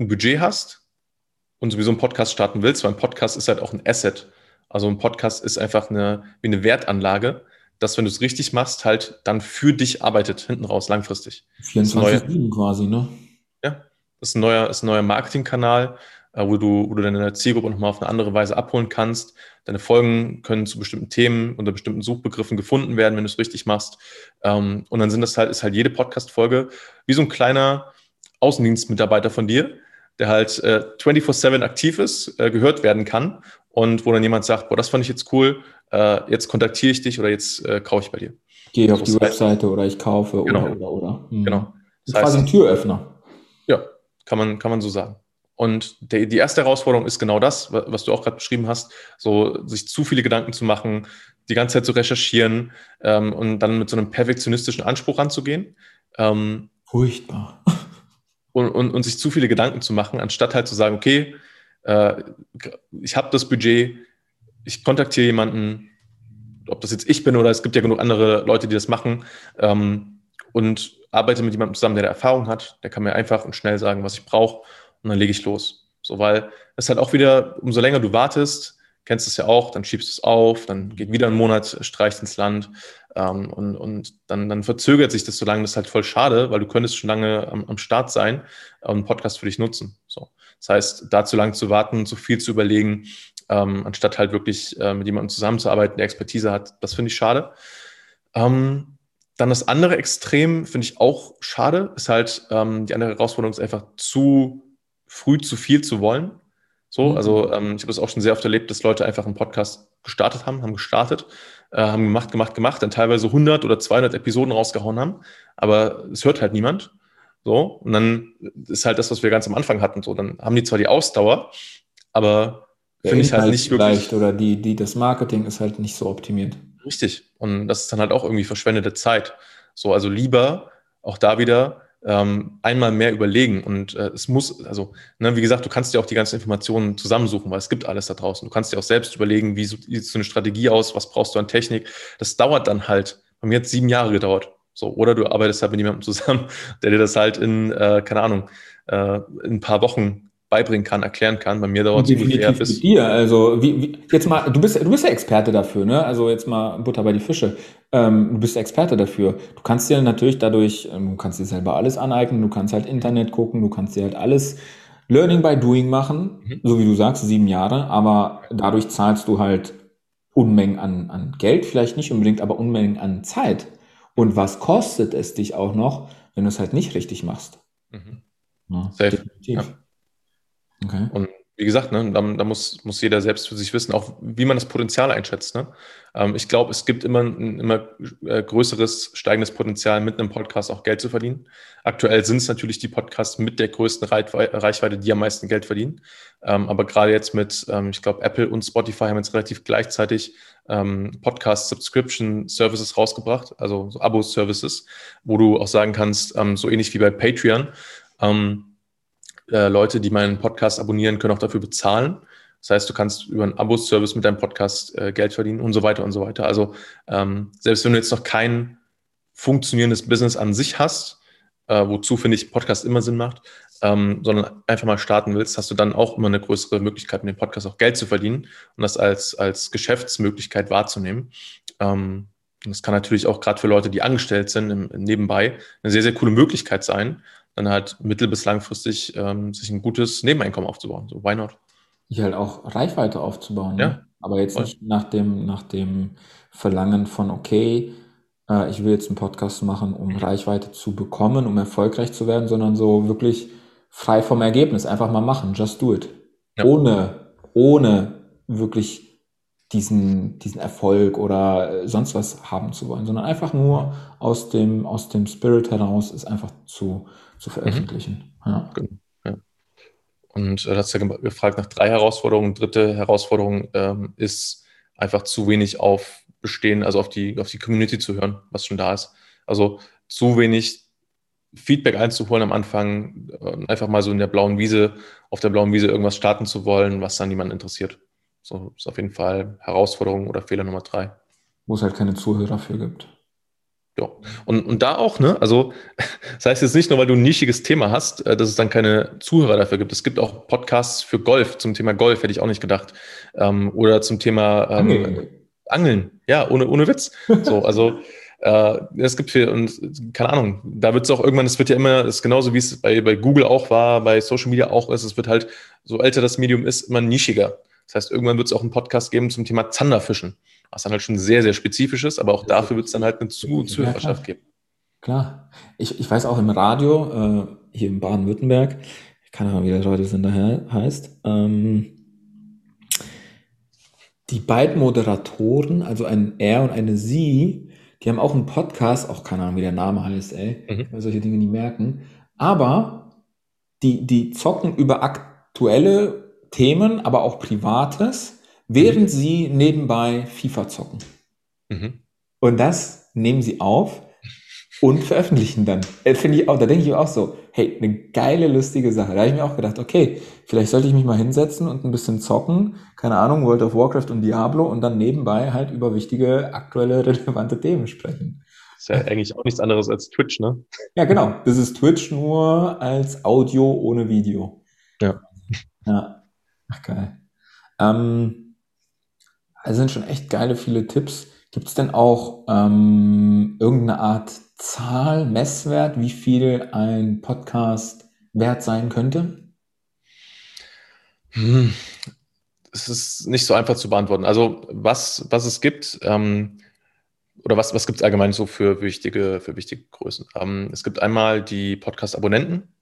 ein Budget hast und sowieso einen Podcast starten willst, weil ein Podcast ist halt auch ein Asset, also ein Podcast ist einfach eine, wie eine Wertanlage, dass wenn du es richtig machst, halt dann für dich arbeitet, hinten raus, langfristig. 24-7 quasi, ne? Ja, das ist ein neuer, ist ein neuer Marketingkanal, wo du, wo du deine Zielgruppe nochmal auf eine andere Weise abholen kannst. Deine Folgen können zu bestimmten Themen unter bestimmten Suchbegriffen gefunden werden, wenn du es richtig machst. Ähm, und dann sind das halt, ist halt jede Podcast-Folge wie so ein kleiner Außendienstmitarbeiter von dir, der halt äh, 24-7 aktiv ist, äh, gehört werden kann und wo dann jemand sagt, boah, das fand ich jetzt cool, äh, jetzt kontaktiere ich dich oder jetzt äh, kaufe ich bei dir. Gehe auf die Webseite oder ich kaufe genau. oder oder oder. Mhm. Genau. Das quasi ein Türöffner. Ja, kann man, kann man so sagen. Und die, die erste Herausforderung ist genau das, was du auch gerade beschrieben hast, so sich zu viele Gedanken zu machen, die ganze Zeit zu recherchieren ähm, und dann mit so einem perfektionistischen Anspruch ranzugehen. Ähm, Furchtbar. <laughs> Und, und, und sich zu viele Gedanken zu machen, anstatt halt zu sagen, okay, äh, ich habe das Budget, ich kontaktiere jemanden, ob das jetzt ich bin oder es gibt ja genug andere Leute, die das machen, ähm, und arbeite mit jemandem zusammen, der, der Erfahrung hat, der kann mir einfach und schnell sagen, was ich brauche, und dann lege ich los. So, weil es halt auch wieder, umso länger du wartest, kennst es ja auch, dann schiebst du es auf, dann geht wieder ein Monat, streicht ins Land ähm, und, und dann, dann verzögert sich das so lange, das ist halt voll schade, weil du könntest schon lange am, am Start sein und einen Podcast für dich nutzen. So. Das heißt, da zu lange zu warten, zu viel zu überlegen, ähm, anstatt halt wirklich äh, mit jemandem zusammenzuarbeiten, der Expertise hat, das finde ich schade. Ähm, dann das andere Extrem finde ich auch schade, ist halt, ähm, die andere Herausforderung ist einfach zu früh zu viel zu wollen. So, mhm. also ähm, ich habe es auch schon sehr oft erlebt, dass Leute einfach einen Podcast gestartet haben, haben gestartet, äh, haben gemacht, gemacht, gemacht, dann teilweise 100 oder 200 Episoden rausgehauen haben, aber es hört halt niemand. So, und dann ist halt das, was wir ganz am Anfang hatten. So, dann haben die zwar die Ausdauer, aber finde ich halt nicht wirklich. Oder die, die, das Marketing ist halt nicht so optimiert. Richtig. Und das ist dann halt auch irgendwie verschwendete Zeit. So, also lieber auch da wieder ähm, einmal mehr überlegen. Und äh, es muss, also, ne, wie gesagt, du kannst dir auch die ganzen Informationen zusammensuchen, weil es gibt alles da draußen. Du kannst dir auch selbst überlegen, wie sieht so eine Strategie aus, was brauchst du an Technik. Das dauert dann halt. Bei mir hat sieben Jahre gedauert. So, oder du arbeitest halt mit jemandem zusammen, <laughs> der dir das halt in, äh, keine Ahnung, äh, in ein paar Wochen beibringen kann, erklären kann. Bei mir dauert es ungefähr bis. Dir, also wie, wie, jetzt mal, du bist, du bist ja Experte dafür, ne? Also jetzt mal Butter bei die Fische. Ähm, du bist Experte dafür. Du kannst dir natürlich dadurch, ähm, du kannst dir selber alles aneignen, du kannst halt Internet gucken, du kannst dir halt alles Learning by Doing machen, mhm. so wie du sagst, sieben Jahre, aber dadurch zahlst du halt Unmengen an, an Geld, vielleicht nicht unbedingt, aber Unmengen an Zeit. Und was kostet es dich auch noch, wenn du es halt nicht richtig machst? Mhm. Ja, Safe. Definitiv. Ja. Okay. Und wie gesagt, ne, da, da, muss, muss jeder selbst für sich wissen, auch wie man das Potenzial einschätzt. Ne? Ähm, ich glaube, es gibt immer ein immer äh, größeres steigendes Potenzial, mit einem Podcast auch Geld zu verdienen. Aktuell sind es natürlich die Podcasts mit der größten Reichweite, die am meisten Geld verdienen. Ähm, aber gerade jetzt mit, ähm, ich glaube, Apple und Spotify haben jetzt relativ gleichzeitig ähm, Podcast-Subscription-Services rausgebracht, also so Abo-Services, wo du auch sagen kannst, ähm, so ähnlich wie bei Patreon, ähm, äh, Leute, die meinen Podcast abonnieren, können auch dafür bezahlen. Das heißt, du kannst über einen Abo-Service mit deinem Podcast äh, Geld verdienen und so weiter und so weiter. Also ähm, selbst wenn du jetzt noch kein funktionierendes Business an sich hast, äh, wozu finde ich Podcast immer Sinn macht, ähm, sondern einfach mal starten willst, hast du dann auch immer eine größere Möglichkeit, mit dem Podcast auch Geld zu verdienen und das als, als Geschäftsmöglichkeit wahrzunehmen. Ähm, das kann natürlich auch gerade für Leute, die angestellt sind, im, nebenbei eine sehr, sehr coole Möglichkeit sein, dann halt mittel- bis langfristig ähm, sich ein gutes Nebeneinkommen aufzubauen. So, why not? Hier halt auch Reichweite aufzubauen. Ne? Ja. Aber jetzt voll. nicht nach dem, nach dem Verlangen von, okay, äh, ich will jetzt einen Podcast machen, um Reichweite zu bekommen, um erfolgreich zu werden, sondern so wirklich frei vom Ergebnis. Einfach mal machen, just do it. Ja. Ohne, ohne wirklich diesen, diesen Erfolg oder sonst was haben zu wollen, sondern einfach nur aus dem, aus dem Spirit heraus ist einfach zu, zu veröffentlichen. Mhm. Ja. Genau, ja. Und äh, du hast ja gefragt nach drei Herausforderungen. Dritte Herausforderung ähm, ist einfach zu wenig auf Bestehen, also auf die, auf die Community zu hören, was schon da ist. Also zu wenig Feedback einzuholen am Anfang, äh, einfach mal so in der blauen Wiese, auf der blauen Wiese irgendwas starten zu wollen, was dann niemanden interessiert. So ist auf jeden Fall Herausforderung oder Fehler Nummer drei. Wo es halt keine Zuhörer für gibt. Ja, und, und da auch, ne? Also, <laughs> das heißt jetzt nicht nur, weil du ein nischiges Thema hast, äh, dass es dann keine Zuhörer dafür gibt. Es gibt auch Podcasts für Golf, zum Thema Golf, hätte ich auch nicht gedacht. Ähm, oder zum Thema ähm, Angeln. Angeln, ja, ohne, ohne Witz. So, also <laughs> äh, es gibt viel, und keine Ahnung, da wird es auch irgendwann, es wird ja immer, das ist genauso wie es bei, bei Google auch war, bei Social Media auch ist, es wird halt, so älter das Medium ist, immer nischiger. Das heißt, irgendwann wird es auch einen Podcast geben zum Thema Zanderfischen was dann halt schon sehr, sehr spezifisch ist, aber auch dafür wird es dann halt eine Zu Zuhörerschaft geben. Klar. Ich, ich weiß auch im Radio, äh, hier in Baden-Württemberg, keine Ahnung, wie der Radiosender heißt, ähm, die beiden Moderatoren, also ein Er und eine Sie, die haben auch einen Podcast, auch keine Ahnung, wie der Name heißt, ey, mhm. weil solche Dinge nie merken, aber die, die zocken über aktuelle Themen, aber auch Privates während mhm. sie nebenbei FIFA zocken. Mhm. Und das nehmen sie auf und veröffentlichen dann. Äh, Finde ich auch, da denke ich auch so, hey, eine geile, lustige Sache. Da habe ich mir auch gedacht, okay, vielleicht sollte ich mich mal hinsetzen und ein bisschen zocken, keine Ahnung, World of Warcraft und Diablo und dann nebenbei halt über wichtige, aktuelle, <laughs> relevante Themen sprechen. ist ja eigentlich auch nichts anderes als Twitch, ne? Ja, genau. Das ist Twitch nur als Audio ohne Video. Ja. Ja. Ach, geil. Ähm, also sind schon echt geile viele Tipps. Gibt es denn auch ähm, irgendeine Art Zahl, Messwert, wie viel ein Podcast wert sein könnte? Hm. Es ist nicht so einfach zu beantworten. Also was, was es gibt, ähm, oder was, was gibt es allgemein so für wichtige, für wichtige Größen? Ähm, es gibt einmal die Podcast-Abonnenten.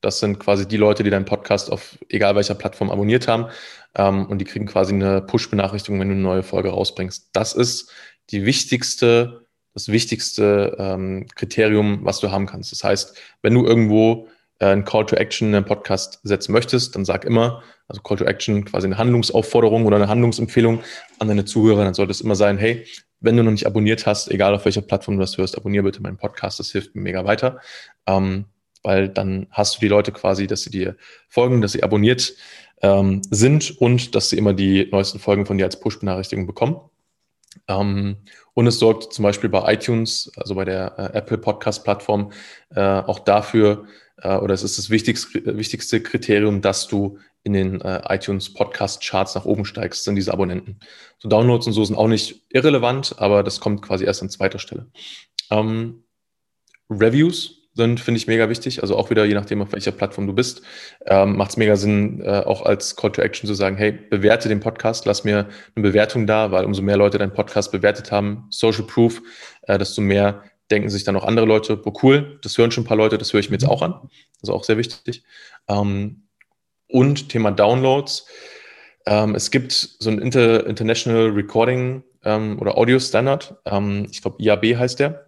Das sind quasi die Leute, die deinen Podcast auf egal welcher Plattform abonniert haben. Ähm, und die kriegen quasi eine Push-Benachrichtigung, wenn du eine neue Folge rausbringst. Das ist die wichtigste, das wichtigste ähm, Kriterium, was du haben kannst. Das heißt, wenn du irgendwo äh, ein Call to Action in einen Podcast setzen möchtest, dann sag immer, also Call to Action, quasi eine Handlungsaufforderung oder eine Handlungsempfehlung an deine Zuhörer, dann sollte es immer sein, hey, wenn du noch nicht abonniert hast, egal auf welcher Plattform du das hörst, abonniere bitte meinen Podcast, das hilft mir mega weiter. Ähm, weil dann hast du die Leute quasi, dass sie dir folgen, dass sie abonniert ähm, sind und dass sie immer die neuesten Folgen von dir als Push-Benachrichtigung bekommen. Ähm, und es sorgt zum Beispiel bei iTunes, also bei der äh, Apple Podcast-Plattform, äh, auch dafür, äh, oder es ist das wichtigste, wichtigste Kriterium, dass du in den äh, iTunes Podcast Charts nach oben steigst, sind diese Abonnenten. So Downloads und so sind auch nicht irrelevant, aber das kommt quasi erst an zweiter Stelle. Ähm, Reviews sind, finde ich mega wichtig. Also auch wieder, je nachdem, auf welcher Plattform du bist, ähm, macht es mega Sinn, äh, auch als Call to Action zu sagen, hey, bewerte den Podcast, lass mir eine Bewertung da, weil umso mehr Leute deinen Podcast bewertet haben, Social Proof, äh, desto mehr denken sich dann auch andere Leute, boah, cool, das hören schon ein paar Leute, das höre ich mir jetzt auch an. Also auch sehr wichtig. Ähm, und Thema Downloads. Ähm, es gibt so ein Inter International Recording ähm, oder Audio Standard. Ähm, ich glaube, IAB heißt der.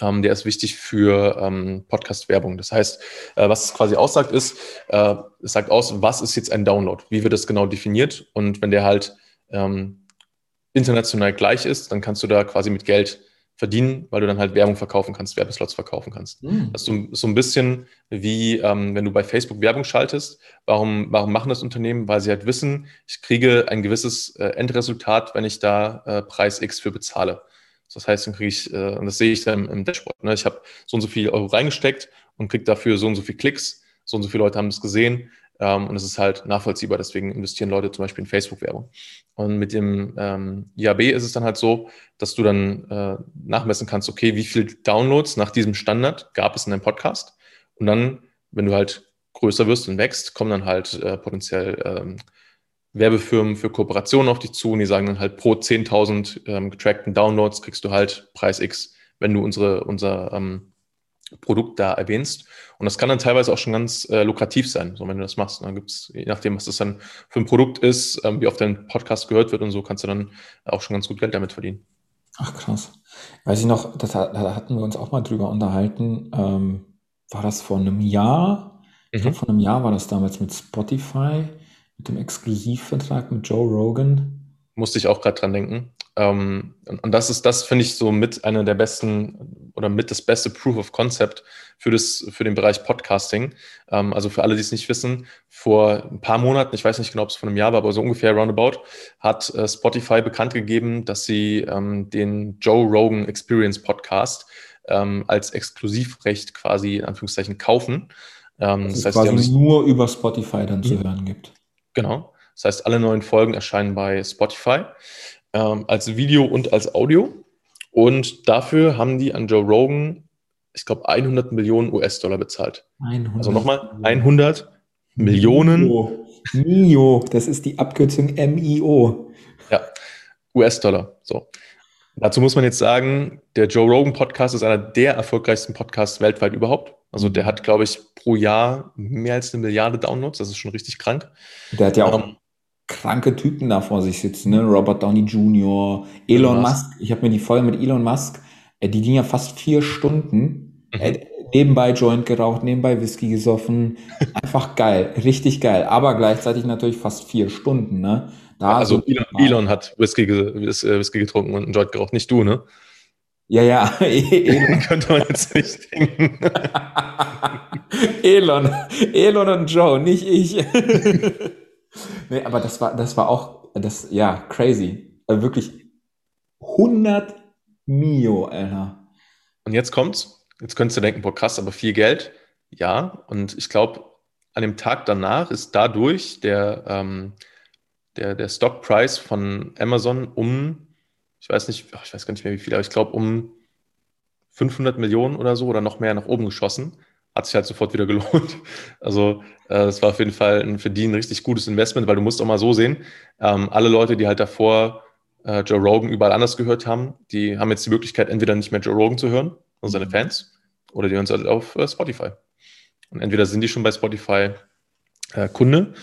Ähm, der ist wichtig für ähm, Podcast-Werbung. Das heißt, äh, was es quasi aussagt, ist, äh, es sagt aus, was ist jetzt ein Download? Wie wird das genau definiert? Und wenn der halt ähm, international gleich ist, dann kannst du da quasi mit Geld verdienen, weil du dann halt Werbung verkaufen kannst, Werbeslots verkaufen kannst. Mhm. Das ist so, ein bisschen wie, ähm, wenn du bei Facebook Werbung schaltest. Warum, warum machen das Unternehmen? Weil sie halt wissen, ich kriege ein gewisses äh, Endresultat, wenn ich da äh, Preis X für bezahle. Das heißt, dann kriege ich, äh, das sehe ich dann im Dashboard, ne? ich habe so und so viel Euro reingesteckt und kriege dafür so und so viel Klicks, so und so viele Leute haben das gesehen ähm, und es ist halt nachvollziehbar, deswegen investieren Leute zum Beispiel in Facebook-Werbung. Und mit dem ähm, IAB ist es dann halt so, dass du dann äh, nachmessen kannst, okay, wie viele Downloads nach diesem Standard gab es in deinem Podcast? Und dann, wenn du halt größer wirst und wächst, kommen dann halt äh, potenziell ähm, Werbefirmen für Kooperationen auf dich zu und die sagen dann halt pro 10.000 ähm, getrackten Downloads kriegst du halt Preis X, wenn du unsere, unser ähm, Produkt da erwähnst. Und das kann dann teilweise auch schon ganz äh, lukrativ sein, so wenn du das machst. Dann gibt es, je nachdem, was das dann für ein Produkt ist, ähm, wie oft dein Podcast gehört wird und so, kannst du dann auch schon ganz gut Geld damit verdienen. Ach krass. Weiß ich noch, das, da hatten wir uns auch mal drüber unterhalten. Ähm, war das vor einem Jahr? Ich glaube, mhm. vor einem Jahr war das damals mit Spotify, mit dem Exklusivvertrag mit Joe Rogan. Musste ich auch gerade dran denken. Ähm, und das ist, das finde ich so mit einer der besten oder mit das beste Proof of Concept für, das, für den Bereich Podcasting. Ähm, also für alle, die es nicht wissen, vor ein paar Monaten, ich weiß nicht genau, ob es vor einem Jahr war, aber so ungefähr roundabout, hat äh, Spotify bekannt gegeben, dass sie ähm, den Joe Rogan Experience Podcast ähm, als Exklusivrecht quasi in Anführungszeichen kaufen. Ähm, das, heißt, quasi nur über Spotify dann zu mhm. hören gibt. Genau. Das heißt, alle neuen Folgen erscheinen bei Spotify ähm, als Video und als Audio. Und dafür haben die an Joe Rogan, ich glaube, 100 Millionen US-Dollar bezahlt. 100 also nochmal 100 Millionen. Mio. Mio, das ist die Abkürzung MIO. Ja, US-Dollar. So. Dazu muss man jetzt sagen, der Joe Rogan Podcast ist einer der erfolgreichsten Podcasts weltweit überhaupt. Also der hat, glaube ich, pro Jahr mehr als eine Milliarde Downloads. Das ist schon richtig krank. Der hat ja auch ähm, kranke Typen da vor sich sitzen, ne? Robert Downey Jr., Elon Musk. Ich habe mir die Folge mit Elon Musk, äh, die ging ja fast vier Stunden. Mhm. Äh, nebenbei Joint geraucht, nebenbei Whisky gesoffen. Einfach <laughs> geil, richtig geil. Aber gleichzeitig natürlich fast vier Stunden, ne? Da also Elon, Elon, hat Whisky, äh, Whisky getrunken und einen Joint geraucht, nicht du, ne? Ja, ja. <laughs> Elon könnte man jetzt nicht denken. <laughs> Elon, Elon und Joe, nicht ich. <laughs> nee, aber das war, das war auch, das, ja, crazy. Also wirklich 100 Mio, Alter. Und jetzt kommt's. Jetzt könntest du denken, boah, krass, aber viel Geld. Ja, und ich glaube, an dem Tag danach ist dadurch der, ähm, der, der Stockpreis von Amazon um, ich weiß nicht, ich weiß gar nicht mehr wie viel, aber ich glaube um 500 Millionen oder so oder noch mehr nach oben geschossen hat sich halt sofort wieder gelohnt. <laughs> Also äh, das war auf jeden Fall ein für die ein richtig gutes Investment, weil du musst auch mal so sehen, ähm, alle Leute, die halt davor äh, Joe Rogan überall anders gehört haben, die haben jetzt die Möglichkeit, entweder nicht mehr Joe Rogan zu hören, also seine mhm. Fans, oder die hören es halt auf äh, Spotify. Und entweder sind die schon bei Spotify äh, Kunde,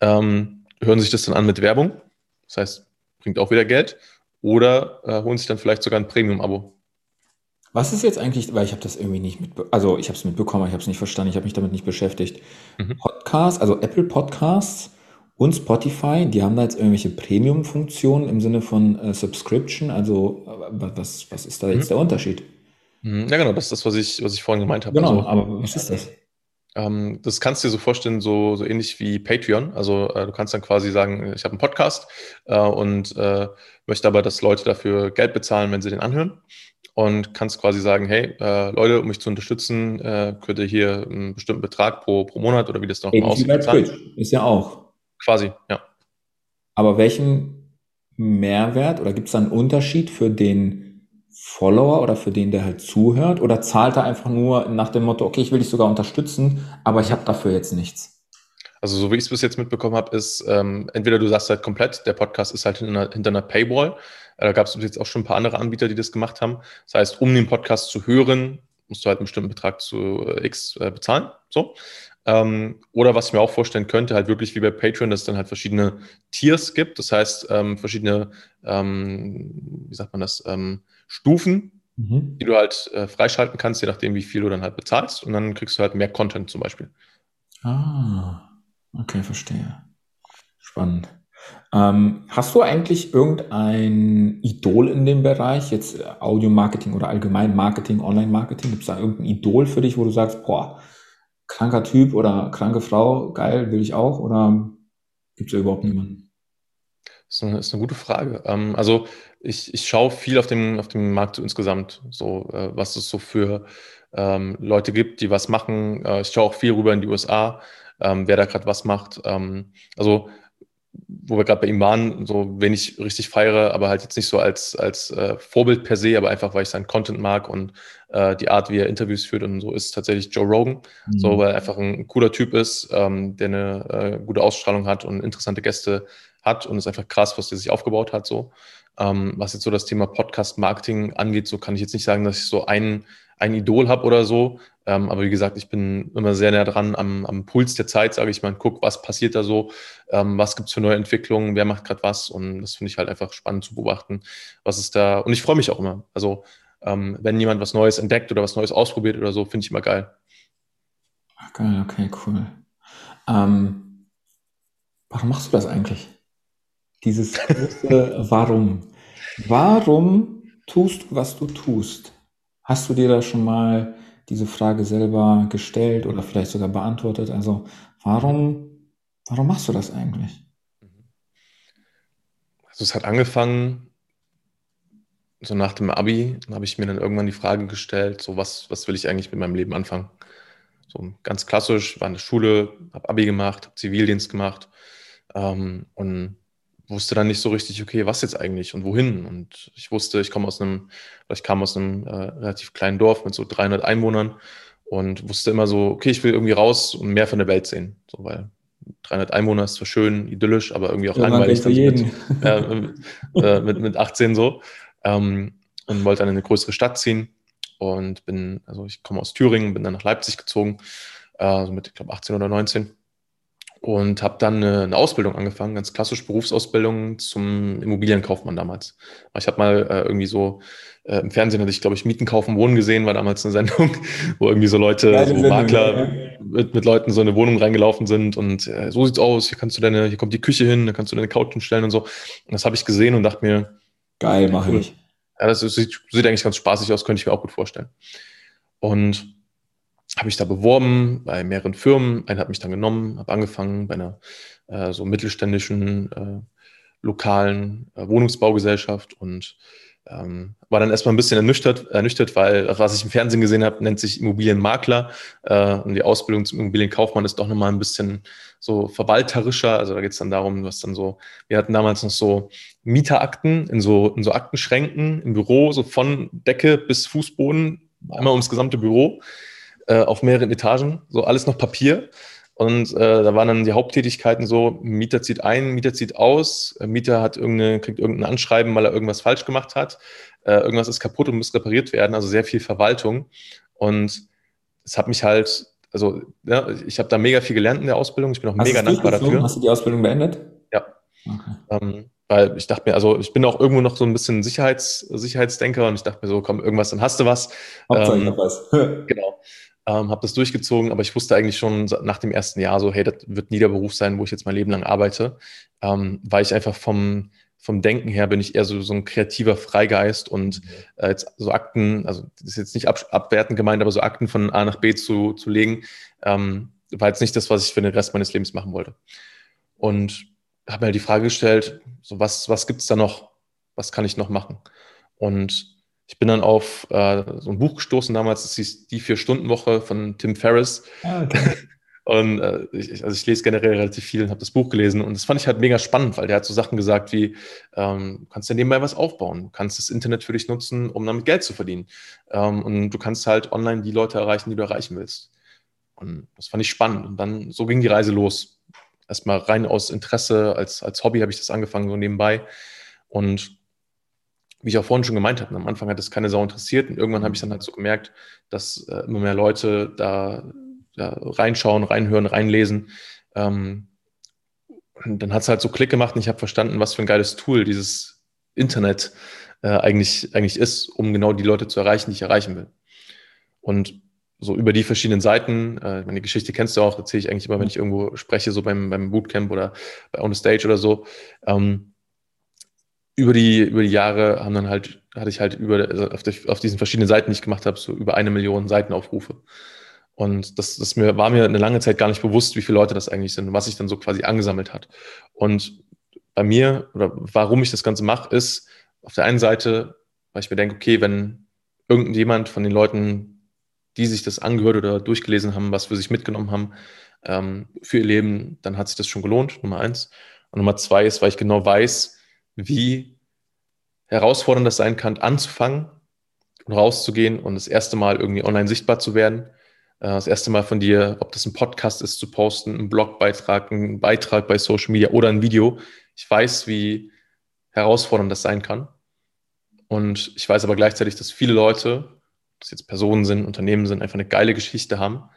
ähm, hören sich das dann an mit Werbung, das heißt, bringt auch wieder Geld, oder äh, holen sich dann vielleicht sogar ein Premium-Abo. Was ist jetzt eigentlich, weil ich habe das irgendwie nicht mitbekommen, also ich habe es mitbekommen, ich habe es nicht verstanden, ich habe mich damit nicht beschäftigt. Mhm. Podcast, also Apple Podcasts und Spotify, die haben da jetzt irgendwelche Premium-Funktionen im Sinne von äh, Subscription. Also was, was ist da jetzt mhm. der Unterschied? Mhm. Ja, genau, das ist das, was ich, was ich vorhin gemeint habe. Genau, also, aber was ist das? Ähm, das kannst du dir so vorstellen, so, so ähnlich wie Patreon. Also äh, du kannst dann quasi sagen, ich habe einen Podcast äh, und äh, möchte aber, dass Leute dafür Geld bezahlen, wenn sie den anhören. Und kannst quasi sagen, hey, äh, Leute, um mich zu unterstützen, äh, könnt ihr hier einen bestimmten Betrag pro, pro Monat oder wie das noch aussieht. Ist ja auch. Quasi, ja. Aber welchen Mehrwert oder gibt es da einen Unterschied für den Follower oder für den, der halt zuhört? Oder zahlt er einfach nur nach dem Motto, okay, ich will dich sogar unterstützen, aber ich habe dafür jetzt nichts? Also so wie ich es bis jetzt mitbekommen habe, ist ähm, entweder du sagst halt komplett, der Podcast ist halt hinter einer, hinter einer Paywall. Äh, da gab es jetzt auch schon ein paar andere Anbieter, die das gemacht haben. Das heißt, um den Podcast zu hören, musst du halt einen bestimmten Betrag zu äh, X äh, bezahlen. So. Ähm, oder was ich mir auch vorstellen könnte, halt wirklich wie bei Patreon, dass es dann halt verschiedene Tiers gibt. Das heißt, ähm, verschiedene, ähm, wie sagt man das, ähm, Stufen, mhm. die du halt äh, freischalten kannst, je nachdem, wie viel du dann halt bezahlst. Und dann kriegst du halt mehr Content zum Beispiel. Ah, okay, verstehe. Spannend. Ähm, hast du eigentlich irgendein Idol in dem Bereich, jetzt Audio-Marketing oder allgemein Marketing, Online-Marketing? Gibt es da irgendein Idol für dich, wo du sagst, boah, kranker Typ oder kranke Frau, geil, will ich auch? Oder gibt es überhaupt niemanden? Das ist eine, ist eine gute Frage. Ähm, also ich, ich schaue viel auf dem, auf dem Markt insgesamt, so äh, was es so für ähm, Leute gibt, die was machen. Äh, ich schaue auch viel rüber in die USA, ähm, wer da gerade was macht. Ähm, also wo wir gerade bei ihm waren, so wenig richtig feiere, aber halt jetzt nicht so als, als äh, Vorbild per se, aber einfach, weil ich seinen Content mag und äh, die Art, wie er Interviews führt und so, ist tatsächlich Joe Rogan. Mhm. So, weil er einfach ein cooler Typ ist, ähm, der eine äh, gute Ausstrahlung hat und interessante Gäste hat und ist einfach krass, was der sich aufgebaut hat. So. Ähm, was jetzt so das Thema Podcast-Marketing angeht, so kann ich jetzt nicht sagen, dass ich so einen ein Idol habe oder so. Ähm, aber wie gesagt, ich bin immer sehr nah dran am, am Puls der Zeit, sage ich mal, guck, was passiert da so, ähm, was gibt's für neue Entwicklungen, wer macht gerade was und das finde ich halt einfach spannend zu beobachten, was ist da. Und ich freue mich auch immer. Also ähm, wenn jemand was Neues entdeckt oder was Neues ausprobiert oder so, finde ich immer geil. Geil, okay, cool. Ähm, warum machst du das eigentlich? Dieses große <laughs> Warum. Warum tust du, was du tust? Hast du dir da schon mal diese Frage selber gestellt oder vielleicht sogar beantwortet? Also warum, warum machst du das eigentlich? Also es hat angefangen, so nach dem Abi, habe ich mir dann irgendwann die Frage gestellt, so was, was will ich eigentlich mit meinem Leben anfangen? So ganz klassisch, war in der Schule, habe Abi gemacht, habe Zivildienst gemacht ähm, und wusste dann nicht so richtig, okay, was jetzt eigentlich und wohin. Und ich wusste, ich komme aus einem, ich kam aus einem äh, relativ kleinen Dorf mit so 300 Einwohnern und wusste immer so, okay, ich will irgendwie raus und mehr von der Welt sehen. So, weil 300 Einwohner ist zwar schön, idyllisch, aber irgendwie auch langweilig. Dann mit, <laughs> äh, äh, mit, mit 18 so. Ähm, und wollte dann in eine größere Stadt ziehen und bin, also ich komme aus Thüringen, bin dann nach Leipzig gezogen, äh, so mit, ich glaube, 18 oder 19 und habe dann eine, eine, Ausbildung angefangen, ganz klassisch Berufsausbildung zum Immobilienkaufmann damals. Ich habe mal äh, irgendwie so äh, im Fernsehen hatte ich, glaube ich, Mieten kaufen, Wohnen gesehen, war damals eine <laughs> Sendung, wo irgendwie so Leute, Geile so Sendung, Makler ja. mit, mit, Leuten so in eine Wohnung reingelaufen sind und äh, so sieht's aus, hier kannst du deine, hier kommt die Küche hin, da kannst du deine Couch hinstellen und so. Und das habe ich gesehen und dachte mir, geil, mache cool. ich. Ja, das sieht, sieht eigentlich ganz spaßig aus, könnte ich mir auch gut vorstellen. Und habe ich da beworben bei mehreren Firmen. Eine hat mich dann genommen, habe angefangen bei einer äh, so mittelständischen äh, lokalen äh, Wohnungsbaugesellschaft und ähm, war dann erstmal ein bisschen ernüchtert, ernüchtert, weil was ich im Fernsehen gesehen habe, nennt sich Immobilienmakler äh, und die Ausbildung zum Immobilienkaufmann ist doch nochmal ein bisschen so verwalterischer. Also da geht es dann darum, was dann so, wir hatten damals noch so Mieterakten in so, in so Aktenschränken im Büro, so von Decke bis Fußboden, einmal ums gesamte Büro äh, auf mehreren Etagen, so alles noch Papier. Und äh, da waren dann die Haupttätigkeiten so, Mieter zieht ein, Mieter zieht aus, äh, Mieter hat irgendeine, kriegt irgendein Anschreiben, weil er irgendwas falsch gemacht hat, äh, irgendwas ist kaputt und muss repariert werden, also sehr viel Verwaltung. Und es hat mich halt, also ja, ich habe da mega viel gelernt in der Ausbildung. Ich bin auch Hast mega dankbar dafür. Hast du die Ausbildung beendet? Ja. Okay. Ähm, weil ich dachte mir, also ich bin auch irgendwo noch so ein bisschen Sicherheits, Sicherheitsdenker und ich dachte mir so, komm, irgendwas, dann hast du was. Hauptsache ähm, was. <laughs> genau. Ähm, habe das durchgezogen, aber ich wusste eigentlich schon nach dem ersten Jahr so, hey, das wird nie der Beruf sein, wo ich jetzt mein Leben lang arbeite, ähm, weil ich einfach vom, vom Denken her bin ich eher so, so ein kreativer Freigeist und mhm. äh, jetzt so Akten, also das ist jetzt nicht ab, abwertend gemeint, aber so Akten von A nach B zu, zu legen, ähm, war jetzt nicht das, was ich für den Rest meines Lebens machen wollte. Und habe mir halt die Frage gestellt, so was, was gibt es da noch? Was kann ich noch machen? Und ich bin dann auf äh, so ein Buch gestoßen damals, das hieß Die Vier-Stunden-Woche von Tim Ferriss. Ah, okay. <laughs> Und äh, ich, also ich lese generell relativ viel und habe das Buch gelesen und das fand ich halt mega spannend, weil der hat so Sachen gesagt wie, ähm, du kannst ja nebenbei was aufbauen, du kannst das Internet für dich nutzen, um damit Geld zu verdienen. Ähm, und du kannst halt online die Leute erreichen, die du erreichen willst. Und das fand ich spannend. Und dann so ging die Reise los erstmal rein aus Interesse, als, als Hobby habe ich das angefangen, so nebenbei. Und wie ich auch vorhin schon gemeint habe, am Anfang hat es keine Sau interessiert und irgendwann habe ich dann halt so gemerkt, dass äh, immer mehr Leute da, da, reinschauen, reinhören, reinlesen. Ähm, und dann hat es halt so Klick gemacht und ich habe verstanden, was für ein geiles Tool dieses Internet äh, eigentlich, eigentlich ist, um genau die Leute zu erreichen, die ich erreichen will. Und so über die verschiedenen Seiten. Äh, meine Geschichte kennst du auch, erzähle ich eigentlich immer, wenn ich irgendwo spreche, so beim, beim Bootcamp oder bei On the Stage oder so. Ähm, über die, über die Jahre haben dann halt, hatte ich halt über, also auf, die, auf diesen verschiedenen Seiten, die ich gemacht habe, so über eine Million Seitenaufrufe. Und das, das mir, war mir eine lange Zeit gar nicht bewusst, wie viele Leute das eigentlich sind und was sich dann so quasi angesammelt hat. Und bei mir, oder warum ich das Ganze mache, ist auf der einen Seite, weil ich mir denke, okay, wenn irgendjemand von den Leuten, die sich das angehört oder durchgelesen haben, was für sich mitgenommen haben ähm, für ihr Leben, dann hat sich das schon gelohnt, Nummer eins. Und Nummer zwei ist, weil ich genau weiß, wie herausfordernd das sein kann, anzufangen und rauszugehen und das erste Mal irgendwie online sichtbar zu werden. Äh, das erste Mal von dir, ob das ein Podcast ist, zu posten, ein Blogbeitrag, ein Beitrag bei Social Media oder ein Video. Ich weiß, wie herausfordernd das sein kann. Und ich weiß aber gleichzeitig, dass viele Leute das jetzt Personen sind, Unternehmen sind, einfach eine geile Geschichte haben,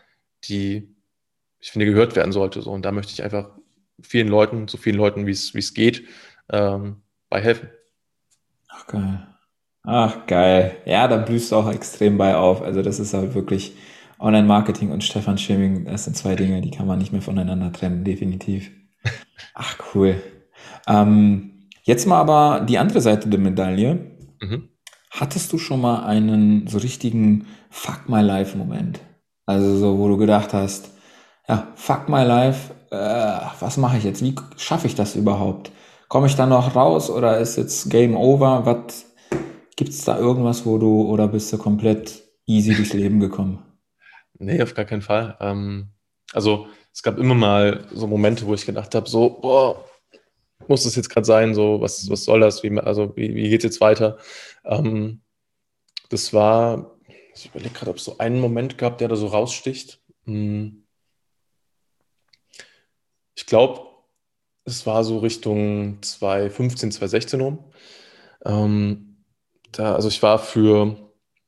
die, ich finde, gehört werden sollte. So. Und da möchte ich einfach vielen Leuten, so vielen Leuten, wie es, geht, ähm, bei helfen. Ach, geil. Ach, geil. Ja, da blühst du auch extrem bei auf. Also, das ist halt wirklich Online-Marketing und Stefan Schimming, das sind zwei Dinge, die kann man nicht mehr voneinander trennen, definitiv. <laughs> Ach, cool. Ähm, jetzt mal aber die andere Seite der Medaille. Mhm. Hattest du schon mal einen so richtigen Fuck my life Moment? Also so, wo du gedacht hast, ja, fuck my life, äh, was mache ich jetzt? Wie schaffe ich das überhaupt? Komme ich da noch raus oder ist jetzt Game Over? Was gibt's da irgendwas, wo du oder bist du komplett easy durchs Leben gekommen? Nee, auf gar keinen Fall. Ähm, also es gab immer mal so Momente, wo ich gedacht habe, so, boah, muss das jetzt gerade sein? So, was, was soll das? Wie, also, wie, wie geht es jetzt weiter? Ähm, das war, ich überlege gerade, ob es so einen Moment gab, der da so raussticht. Hm. Ich glaube, es war so Richtung 2015, 2016 rum. Ähm, da, also ich war für,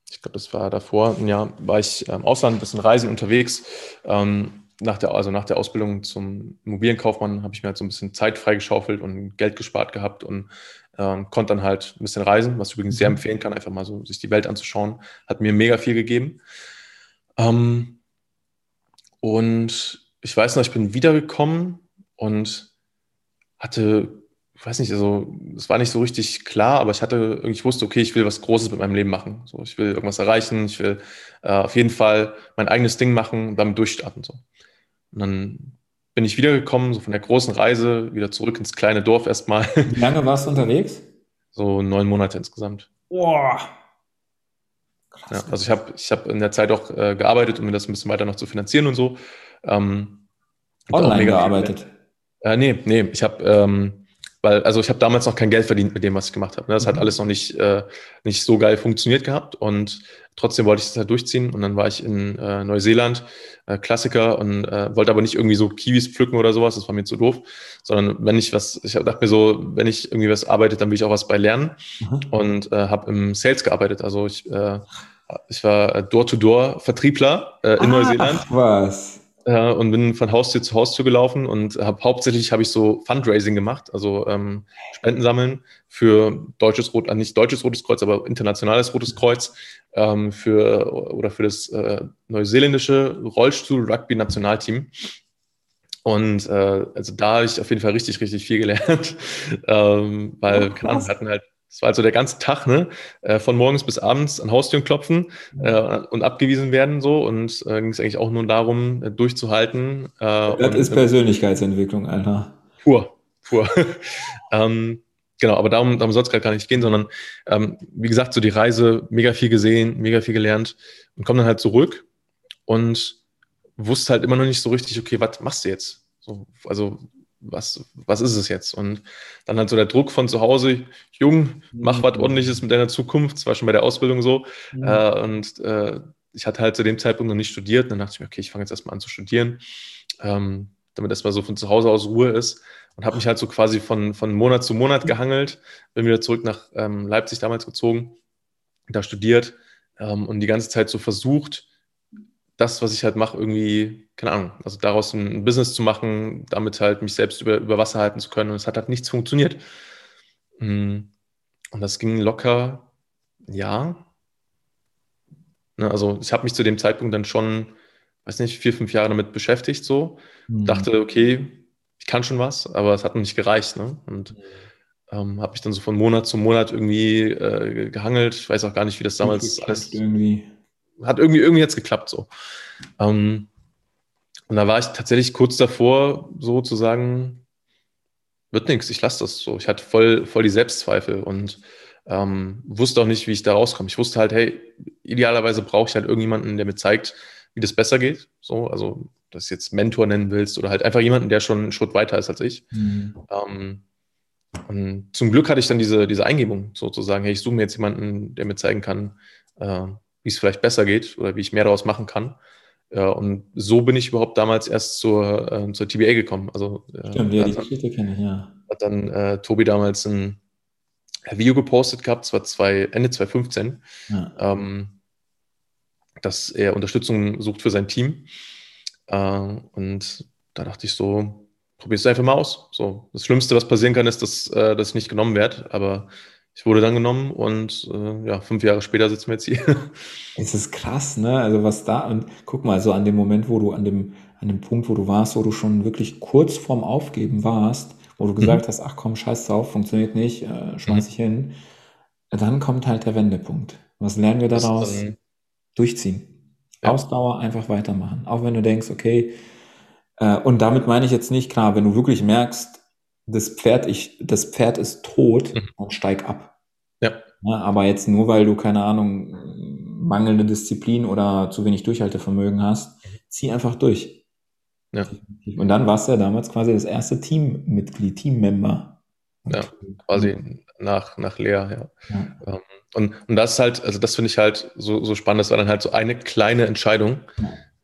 ich glaube, das war davor ein Jahr, war ich im Ausland, ein bisschen reisen unterwegs. Ähm, nach der, also nach der Ausbildung zum Immobilienkaufmann habe ich mir halt so ein bisschen Zeit freigeschaufelt und Geld gespart gehabt und ähm, konnte dann halt ein bisschen reisen, was ich übrigens sehr mhm. empfehlen kann, einfach mal so sich die Welt anzuschauen. Hat mir mega viel gegeben. Ähm, und ich weiß noch, ich bin wiedergekommen und hatte, ich weiß nicht, also es war nicht so richtig klar, aber ich hatte, ich wusste, okay, ich will was Großes mit meinem Leben machen. So, ich will irgendwas erreichen, ich will äh, auf jeden Fall mein eigenes Ding machen und damit durchstarten. So. Und dann bin ich wiedergekommen, so von der großen Reise, wieder zurück ins kleine Dorf erstmal. Wie lange warst du unterwegs? So neun Monate insgesamt. Boah. Krass. Ja, also ich habe ich hab in der Zeit auch äh, gearbeitet, um mir das ein bisschen weiter noch zu finanzieren und so. Ähm, Online gearbeitet? Äh, nee, nee, ich habe ähm, weil, also ich habe damals noch kein Geld verdient mit dem, was ich gemacht habe. Ne? Das mhm. hat alles noch nicht, äh, nicht so geil funktioniert gehabt und trotzdem wollte ich das halt durchziehen. Und dann war ich in äh, Neuseeland, äh, Klassiker, und äh, wollte aber nicht irgendwie so Kiwis pflücken oder sowas, das war mir zu doof, sondern wenn ich was, ich dachte mir so, wenn ich irgendwie was arbeite, dann will ich auch was bei lernen mhm. und äh, habe im Sales gearbeitet. Also ich äh, ich war Door-to-Door-Vertriebler äh, in ah, Neuseeland. Ach was. Äh, und bin von Haustür zu Haustür gelaufen und habe hauptsächlich habe ich so Fundraising gemacht, also ähm, Spenden sammeln für deutsches Rot, äh, nicht deutsches Rotes Kreuz, aber internationales Rotes Kreuz ähm, für oder für das äh, neuseeländische Rollstuhl-Rugby-Nationalteam. Und äh, also da habe ich auf jeden Fall richtig, richtig viel gelernt, <laughs> ähm, weil, oh, keine Ahnung, wir hatten halt das war also der ganze Tag, ne? Äh, von morgens bis abends an Haustüren klopfen äh, und abgewiesen werden so. Und äh, ging es eigentlich auch nur darum, äh, durchzuhalten. Äh, das und, ist Persönlichkeitsentwicklung, Alter. Pur, pur. <laughs> ähm, genau, aber darum, darum soll es gerade gar nicht gehen, sondern ähm, wie gesagt, so die Reise, mega viel gesehen, mega viel gelernt und komme dann halt zurück und wusste halt immer noch nicht so richtig, okay, was machst du jetzt? So, also was, was ist es jetzt? Und dann halt so der Druck von zu Hause, jung, mach mhm. was ordentliches mit deiner Zukunft, das war schon bei der Ausbildung so. Mhm. Äh, und äh, ich hatte halt zu dem Zeitpunkt noch nicht studiert. Dann dachte ich mir, okay, ich fange jetzt erstmal an zu studieren, ähm, damit erstmal so von zu Hause aus Ruhe ist. Und habe mich halt so quasi von, von Monat zu Monat gehangelt, bin wieder zurück nach ähm, Leipzig damals gezogen, da studiert ähm, und die ganze Zeit so versucht, das, was ich halt mache, irgendwie, keine Ahnung, also daraus ein Business zu machen, damit halt mich selbst über, über Wasser halten zu können. Und es hat halt nichts funktioniert. Mm. Und das ging locker ja. Ne, also ich habe mich zu dem Zeitpunkt dann schon, weiß nicht, vier, fünf Jahre damit beschäftigt, so. Mhm. Dachte, okay, ich kann schon was, aber es hat noch nicht gereicht. Ne? Und mhm. ähm, habe mich dann so von Monat zu Monat irgendwie äh, gehangelt. Ich weiß auch gar nicht, wie das damals alles. Irgendwie hat irgendwie, irgendwie jetzt geklappt so. Ähm, und da war ich tatsächlich kurz davor, so zu sagen, wird nichts, ich lasse das so. Ich hatte voll, voll die Selbstzweifel und ähm, wusste auch nicht, wie ich da rauskomme. Ich wusste halt, hey, idealerweise brauche ich halt irgendjemanden, der mir zeigt, wie das besser geht. So, also, dass du jetzt Mentor nennen willst oder halt einfach jemanden, der schon einen Schritt weiter ist als ich. Mhm. Ähm, und zum Glück hatte ich dann diese, diese Eingebung, sozusagen, hey, ich suche mir jetzt jemanden, der mir zeigen kann, äh, wie es vielleicht besser geht oder wie ich mehr daraus machen kann. Ja, und so bin ich überhaupt damals erst zur, äh, zur TBA gekommen. Also, äh, Stimmt, ja, die Geschichte kenne ich, ja. Hat dann äh, Tobi damals ein Video gepostet gehabt, das war zwei, Ende 2015, ja. ähm, dass er Unterstützung sucht für sein Team. Äh, und da dachte ich so, probier es einfach mal aus. So, das Schlimmste, was passieren kann, ist, dass äh, das nicht genommen wird, aber ich wurde dann genommen und äh, ja, fünf Jahre später sitzen wir jetzt hier. <laughs> Es ist krass, ne? Also was da, und guck mal, so an dem Moment, wo du an dem, an dem Punkt, wo du warst, wo du schon wirklich kurz vorm Aufgeben warst, wo du gesagt mhm. hast, ach komm, scheiß drauf, funktioniert nicht, äh, schmeiß mhm. ich hin, dann kommt halt der Wendepunkt. Was lernen wir daraus? Ähm, Durchziehen. Ja. Ausdauer, einfach weitermachen. Auch wenn du denkst, okay, äh, und damit meine ich jetzt nicht, klar, wenn du wirklich merkst, das Pferd, ich, das Pferd ist tot, mhm. dann steig ab. Ja. ja. Aber jetzt nur, weil du, keine Ahnung, mangelnde Disziplin oder zu wenig Durchhaltevermögen hast, zieh einfach durch. Ja. Und dann warst du ja damals quasi das erste Teammitglied, Teammember. Ja, quasi nach, nach Lea, ja. ja. Ähm, und, und das ist halt, also das finde ich halt so, so spannend, das war dann halt so eine kleine Entscheidung,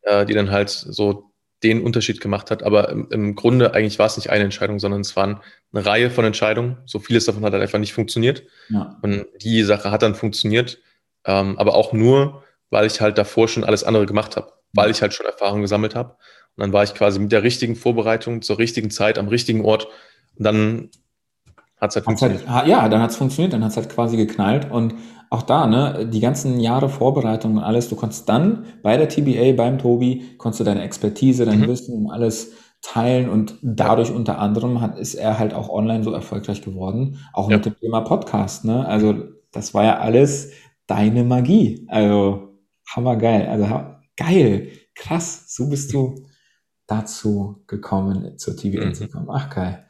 ja. äh, die dann halt so den Unterschied gemacht hat. Aber im, im, Grunde eigentlich war es nicht eine Entscheidung, sondern es waren eine Reihe von Entscheidungen. So vieles davon hat dann einfach nicht funktioniert. Ja. Und die Sache hat dann funktioniert, ähm, aber auch nur, weil ich halt davor schon alles andere gemacht habe, weil ich halt schon Erfahrung gesammelt habe. Und dann war ich quasi mit der richtigen Vorbereitung zur richtigen Zeit am richtigen Ort. Und dann hat es halt funktioniert. Halt, ja, dann hat es funktioniert, dann hat es halt quasi geknallt. Und auch da, ne, die ganzen Jahre Vorbereitung und alles, du konntest dann bei der TBA, beim Tobi, konntest du deine Expertise, dein mhm. Wissen um alles teilen und dadurch unter anderem hat, ist er halt auch online so erfolgreich geworden, auch ja. mit dem Thema Podcast, ne, also das war ja alles deine Magie, also hammergeil, also geil, krass, so bist du dazu gekommen, zur TBA mhm. zu kommen, ach geil.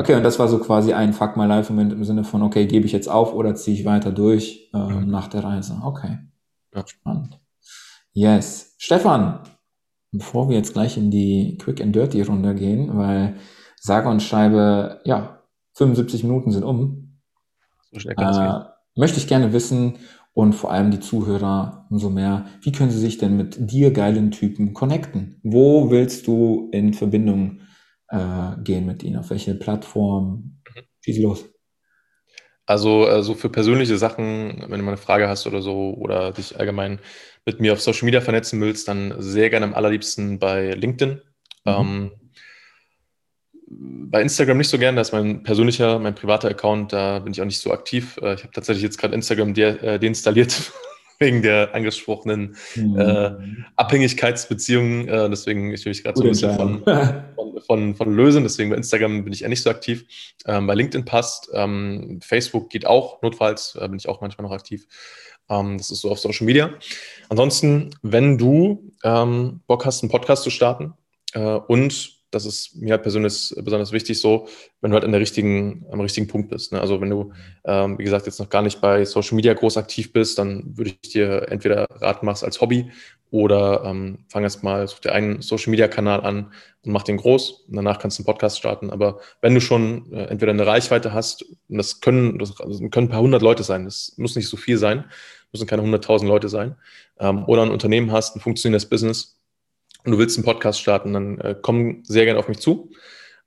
Okay, und das war so quasi ein Fuck My Life-Moment im Sinne von, okay, gebe ich jetzt auf oder ziehe ich weiter durch äh, mhm. nach der Reise? Okay. Ja. Spannend. Yes. Stefan, bevor wir jetzt gleich in die Quick and Dirty Runde gehen, weil sage und schreibe, ja, 75 Minuten sind um. So schnell äh, möchte ich gerne wissen und vor allem die Zuhörer umso mehr, wie können sie sich denn mit dir geilen Typen connecten? Wo willst du in Verbindung äh, gehen mit ihnen? Auf welche Plattform? Mhm. Schieß los. Also äh, so für persönliche Sachen, wenn du mal eine Frage hast oder so oder dich allgemein mit mir auf Social Media vernetzen willst, dann sehr gerne am allerliebsten bei LinkedIn. Mhm. Ähm, bei Instagram nicht so gern, da ist mein persönlicher, mein privater Account, da bin ich auch nicht so aktiv. Äh, ich habe tatsächlich jetzt gerade Instagram de äh, deinstalliert, <laughs> wegen der angesprochenen mhm. äh, Abhängigkeitsbeziehungen. Äh, deswegen ich will mich gerade so ein bisschen von, <laughs> von, von, von, lösen. Deswegen bei Instagram bin ich eher nicht so aktiv. Ähm, bei LinkedIn passt. Ähm, Facebook geht auch. Notfalls äh, bin ich auch manchmal noch aktiv. Ähm, das ist so auf Social Media. Ansonsten, wenn du ähm, Bock hast, einen Podcast zu starten äh, und das ist mir halt persönlich besonders wichtig, so, wenn du halt an der richtigen, am richtigen Punkt bist. Ne? Also wenn du, ähm, wie gesagt, jetzt noch gar nicht bei Social Media groß aktiv bist, dann würde ich dir entweder raten, mach's als Hobby oder ähm, fang erst mal, such dir einen Social Media Kanal an und mach den groß. Und danach kannst du einen Podcast starten. Aber wenn du schon äh, entweder eine Reichweite hast, und das können, das können ein paar hundert Leute sein, das muss nicht so viel sein, müssen keine hunderttausend Leute sein, ähm, oder ein Unternehmen hast, ein funktionierendes Business, und du willst einen Podcast starten, dann äh, komm sehr gerne auf mich zu.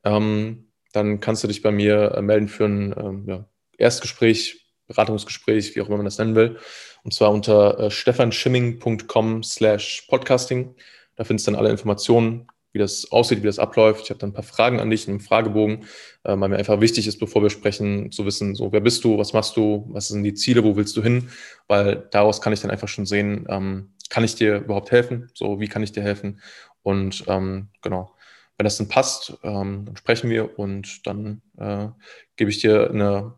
Ähm, dann kannst du dich bei mir äh, melden für ein ähm, ja, Erstgespräch, Beratungsgespräch, wie auch immer man das nennen will. Und zwar unter äh, stefanschimming.com slash podcasting. Da findest du dann alle Informationen, wie das aussieht, wie das abläuft. Ich habe dann ein paar Fragen an dich, einen Fragebogen, äh, weil mir einfach wichtig ist, bevor wir sprechen, zu wissen, so wer bist du, was machst du, was sind die Ziele, wo willst du hin, weil daraus kann ich dann einfach schon sehen, ähm, kann ich dir überhaupt helfen? So, wie kann ich dir helfen? Und ähm, genau, wenn das dann passt, ähm, dann sprechen wir und dann äh, gebe ich dir eine,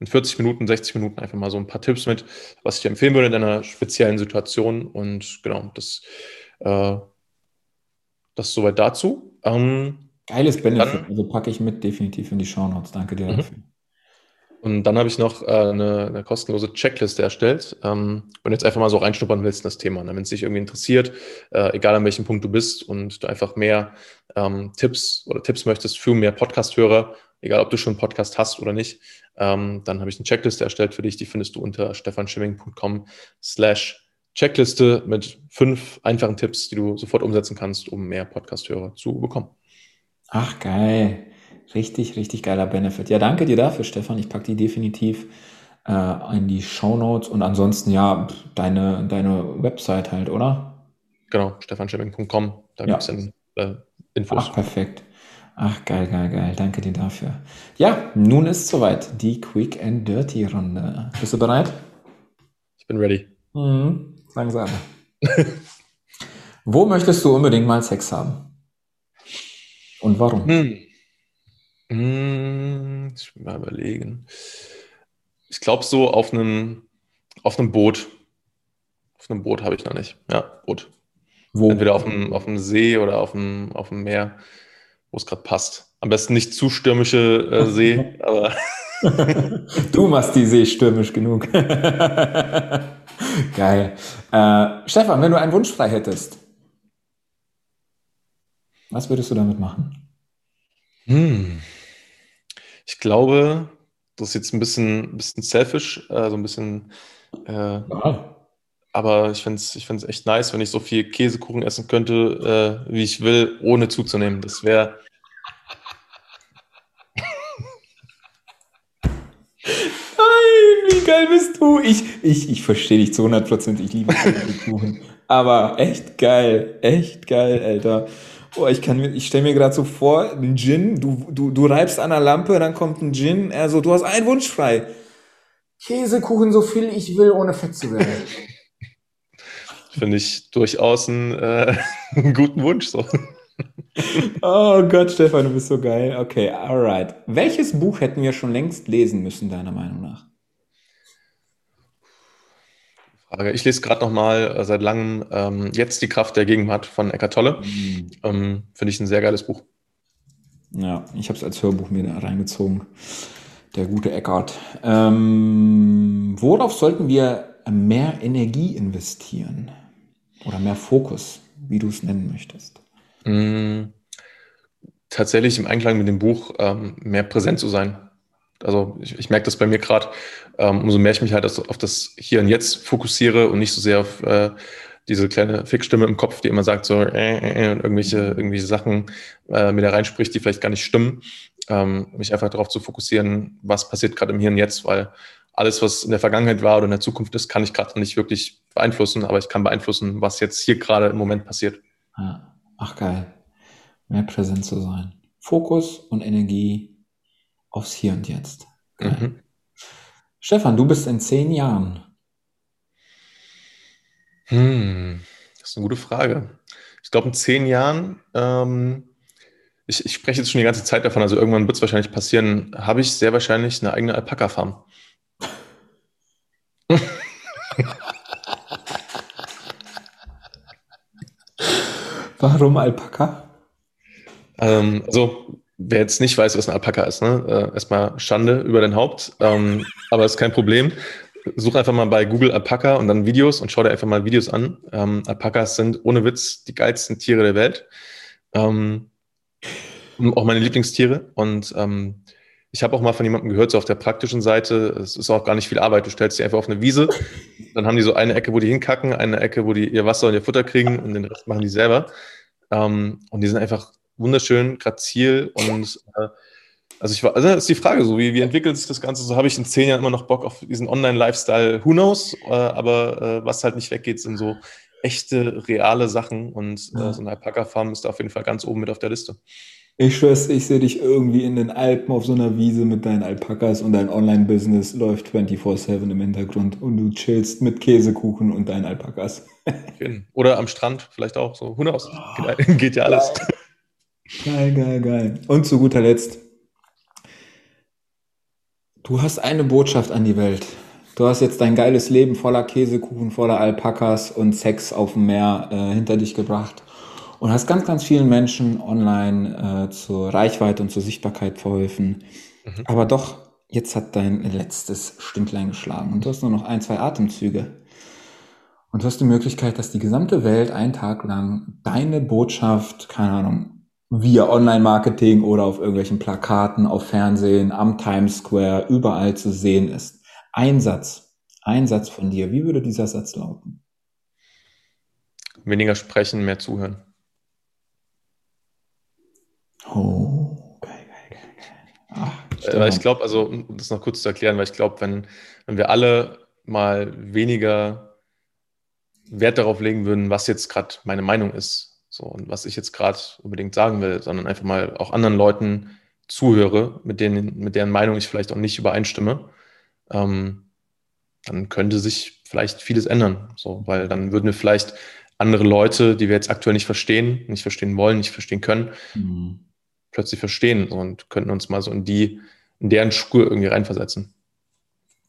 in 40 Minuten, 60 Minuten einfach mal so ein paar Tipps mit, was ich dir empfehlen würde in einer speziellen Situation. Und genau, das, äh, das ist soweit dazu. Ähm, Geiles Benefit, dann, also packe ich mit definitiv in die Show Notes. Danke dir mhm. dafür. Und dann habe ich noch äh, eine, eine, kostenlose Checkliste erstellt. Ähm, wenn du jetzt einfach mal so reinschnuppern willst in das Thema, ne? wenn es dich irgendwie interessiert, äh, egal an welchem Punkt du bist und du einfach mehr ähm, Tipps oder Tipps möchtest für mehr Podcast-Hörer, egal ob du schon einen Podcast hast oder nicht, ähm, dann habe ich eine Checkliste erstellt für dich. Die findest du unter stefanschimming.com slash Checkliste mit fünf einfachen Tipps, die du sofort umsetzen kannst, um mehr Podcast-Hörer zu bekommen. Ach, geil. Richtig, richtig geiler Benefit. Ja, danke dir dafür, Stefan. Ich packe die definitiv äh, in die Show Notes und ansonsten ja deine, deine Website halt, oder? Genau, stefanschimming.com. Da ja. gibt es dann äh, Infos. Ach, perfekt. Ach, geil, geil, geil. Danke dir dafür. Ja, nun ist soweit. Die Quick and Dirty Runde. Bist du bereit? Ich bin ready. Mhm, langsam. <laughs> Wo möchtest du unbedingt mal Sex haben? Und warum? Hm. Hm, ich will mal überlegen. Ich glaube so auf einem, auf einem Boot. Auf einem Boot habe ich noch nicht. Ja, Boot. Wo? Entweder auf dem, auf dem See oder auf dem, auf dem Meer, wo es gerade passt. Am besten nicht zu stürmische äh, <laughs> See, aber. du machst die See stürmisch genug. <laughs> Geil. Äh, Stefan, wenn du einen Wunsch frei hättest, was würdest du damit machen? Hm. Ich glaube, das ist jetzt ein bisschen, ein bisschen selfish, äh, so ein bisschen. Äh, ja. Aber ich finde es ich find's echt nice, wenn ich so viel Käsekuchen essen könnte, äh, wie ich will, ohne zuzunehmen. Das wäre. Nein, wie geil bist du? Ich, ich, ich verstehe dich zu 100% Ich liebe Käsekuchen. Aber echt geil. Echt geil, Alter. Boah, ich kann mir, ich stelle mir gerade so vor, ein Gin, du, du, du reibst an der Lampe, dann kommt ein Gin, also du hast einen Wunsch frei. Käsekuchen so viel ich will, ohne fett zu werden. <laughs> Finde ich durchaus einen, äh, <laughs> einen guten Wunsch so. oh Gott, Stefan, du bist so geil. Okay, alright. Welches Buch hätten wir schon längst lesen müssen, deiner Meinung nach? Frage. Ich lese gerade noch mal äh, seit langem ähm, Jetzt die Kraft der Gegenwart von Eckart Tolle. Mhm. Ähm, Finde ich ein sehr geiles Buch. Ja, ich habe es als Hörbuch mir reingezogen. Der gute Eckart. Ähm, worauf sollten wir mehr Energie investieren? Oder mehr Fokus, wie du es nennen möchtest? Mhm. Tatsächlich im Einklang mit dem Buch ähm, mehr präsent zu sein also ich, ich merke das bei mir gerade, umso mehr ich mich halt auf das Hier und Jetzt fokussiere und nicht so sehr auf äh, diese kleine Fixstimme im Kopf, die immer sagt so äh, äh, äh, und irgendwelche, irgendwelche Sachen äh, mir da reinspricht, die vielleicht gar nicht stimmen, ähm, mich einfach darauf zu fokussieren, was passiert gerade im Hier und Jetzt, weil alles, was in der Vergangenheit war oder in der Zukunft ist, kann ich gerade nicht wirklich beeinflussen, aber ich kann beeinflussen, was jetzt hier gerade im Moment passiert. Ach geil. Mehr präsent zu sein. Fokus und Energie aufs Hier und Jetzt. Mhm. Stefan, du bist in zehn Jahren. Hm, das ist eine gute Frage. Ich glaube, in zehn Jahren, ähm, ich, ich spreche jetzt schon die ganze Zeit davon, also irgendwann wird es wahrscheinlich passieren, habe ich sehr wahrscheinlich eine eigene Alpaka-Farm. <laughs> Warum Alpaka? Ähm, also, wer jetzt nicht weiß, was ein Alpaka ist, ne? Äh, erstmal Schande über dein Haupt, ähm, <laughs> aber ist kein Problem. Such einfach mal bei Google Alpaka und dann Videos und schau dir einfach mal Videos an. Ähm, Alpakas sind ohne Witz die geilsten Tiere der Welt. Ähm, auch meine Lieblingstiere. Und ähm, ich habe auch mal von jemandem gehört, so auf der praktischen Seite, es ist auch gar nicht viel Arbeit. Du stellst sie einfach auf eine Wiese, dann haben die so eine Ecke, wo die hinkacken, eine Ecke, wo die ihr Wasser und ihr Futter kriegen und den Rest machen die selber. Ähm, und die sind einfach wunderschön, grazil und äh, also ich war, also das ist die Frage so, wie, wie entwickelt sich das Ganze? So habe ich in zehn Jahren immer noch Bock auf diesen Online-Lifestyle, who knows? Äh, aber äh, was halt nicht weggeht, sind so echte, reale Sachen und äh, so eine Alpaka-Farm ist da auf jeden Fall ganz oben mit auf der Liste. Ich schwör's, ich sehe dich irgendwie in den Alpen auf so einer Wiese mit deinen Alpakas und dein Online-Business läuft 24-7 im Hintergrund und du chillst mit Käsekuchen und deinen Alpakas. Oder am Strand vielleicht auch so. Who knows? Geht, <laughs> geht ja alles. Geil, geil, geil. Und zu guter Letzt, du hast eine Botschaft an die Welt. Du hast jetzt dein geiles Leben voller Käsekuchen, voller Alpakas und Sex auf dem Meer äh, hinter dich gebracht und hast ganz, ganz vielen Menschen online äh, zur Reichweite und zur Sichtbarkeit verholfen. Mhm. Aber doch, jetzt hat dein letztes Stündlein geschlagen und du hast nur noch ein, zwei Atemzüge. Und du hast die Möglichkeit, dass die gesamte Welt einen Tag lang deine Botschaft, keine Ahnung, via Online-Marketing oder auf irgendwelchen Plakaten, auf Fernsehen, am Times Square, überall zu sehen ist. Ein Satz, ein Satz von dir. Wie würde dieser Satz lauten? Weniger sprechen, mehr zuhören. Oh, geil, geil, geil. Ach, äh, ich glaube, also, um das noch kurz zu erklären, weil ich glaube, wenn, wenn wir alle mal weniger Wert darauf legen würden, was jetzt gerade meine Meinung ist, so und was ich jetzt gerade unbedingt sagen will, sondern einfach mal auch anderen Leuten zuhöre, mit denen, mit deren Meinung ich vielleicht auch nicht übereinstimme, ähm, dann könnte sich vielleicht vieles ändern. So, weil dann würden wir vielleicht andere Leute, die wir jetzt aktuell nicht verstehen, nicht verstehen wollen, nicht verstehen können, mhm plötzlich verstehen und könnten uns mal so in die, in deren Schuhe irgendwie reinversetzen.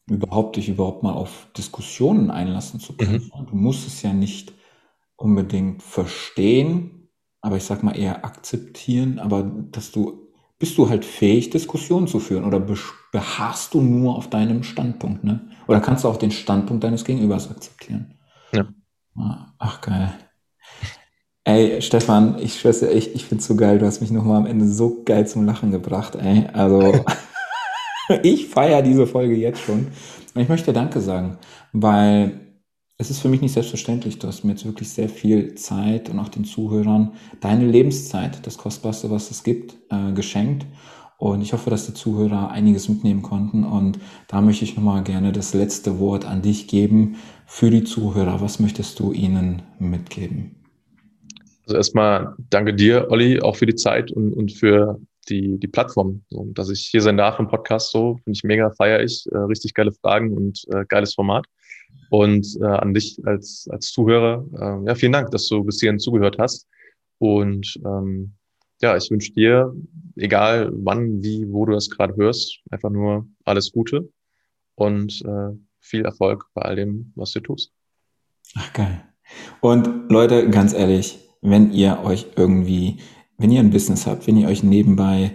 Überhaupt dich überhaupt mal auf Diskussionen einlassen zu können. Mhm. Du musst es ja nicht unbedingt verstehen, aber ich sag mal eher akzeptieren, aber dass du, bist du halt fähig, Diskussionen zu führen oder beharrst du nur auf deinem Standpunkt, ne? Oder kannst du auch den Standpunkt deines Gegenübers akzeptieren? Ja. Ah, ach, geil. Ey, Stefan, ich schwör's dir echt, ich find's so geil. Du hast mich nochmal am Ende so geil zum Lachen gebracht, ey. Also, <laughs> <laughs> ich feiere diese Folge jetzt schon. Und ich möchte Danke sagen, weil es ist für mich nicht selbstverständlich. Du hast mir jetzt wirklich sehr viel Zeit und auch den Zuhörern deine Lebenszeit, das Kostbarste, was es gibt, äh, geschenkt. Und ich hoffe, dass die Zuhörer einiges mitnehmen konnten. Und da möchte ich nochmal gerne das letzte Wort an dich geben für die Zuhörer. Was möchtest du ihnen mitgeben? Also erstmal danke dir, Olli, auch für die Zeit und, und für die, die Plattform. So, dass ich hier sein darf im Podcast, so finde ich mega, feiere ich. Äh, richtig geile Fragen und äh, geiles Format. Und äh, an dich als, als Zuhörer, äh, ja, vielen Dank, dass du bis hierhin zugehört hast. Und ähm, ja, ich wünsche dir, egal wann, wie, wo du das gerade hörst, einfach nur alles Gute und äh, viel Erfolg bei all dem, was du tust. Ach geil. Und Leute, ganz ehrlich, wenn ihr euch irgendwie, wenn ihr ein Business habt, wenn ihr euch nebenbei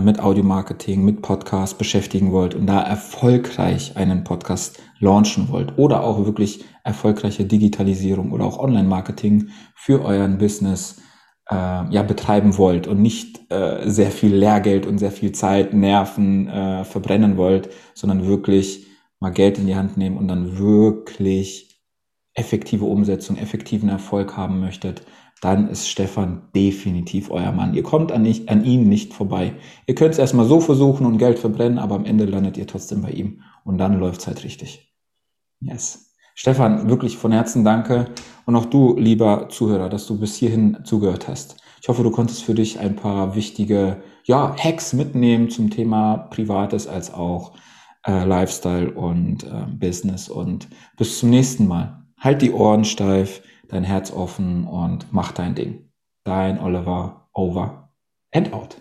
mit Audio-Marketing, mit Podcast beschäftigen wollt und da erfolgreich einen Podcast launchen wollt oder auch wirklich erfolgreiche Digitalisierung oder auch Online-Marketing für euren Business äh, ja betreiben wollt und nicht äh, sehr viel Lehrgeld und sehr viel Zeit, Nerven äh, verbrennen wollt, sondern wirklich mal Geld in die Hand nehmen und dann wirklich effektive Umsetzung, effektiven Erfolg haben möchtet, dann ist Stefan definitiv euer Mann. Ihr kommt an, nicht, an ihm nicht vorbei. Ihr könnt es erstmal so versuchen und Geld verbrennen, aber am Ende landet ihr trotzdem bei ihm und dann läuft es halt richtig. Yes. Stefan, wirklich von Herzen danke und auch du, lieber Zuhörer, dass du bis hierhin zugehört hast. Ich hoffe, du konntest für dich ein paar wichtige ja, Hacks mitnehmen zum Thema Privates als auch äh, Lifestyle und äh, Business. Und bis zum nächsten Mal. Halt die Ohren steif, dein Herz offen und mach dein Ding. Dein Oliver, over and out.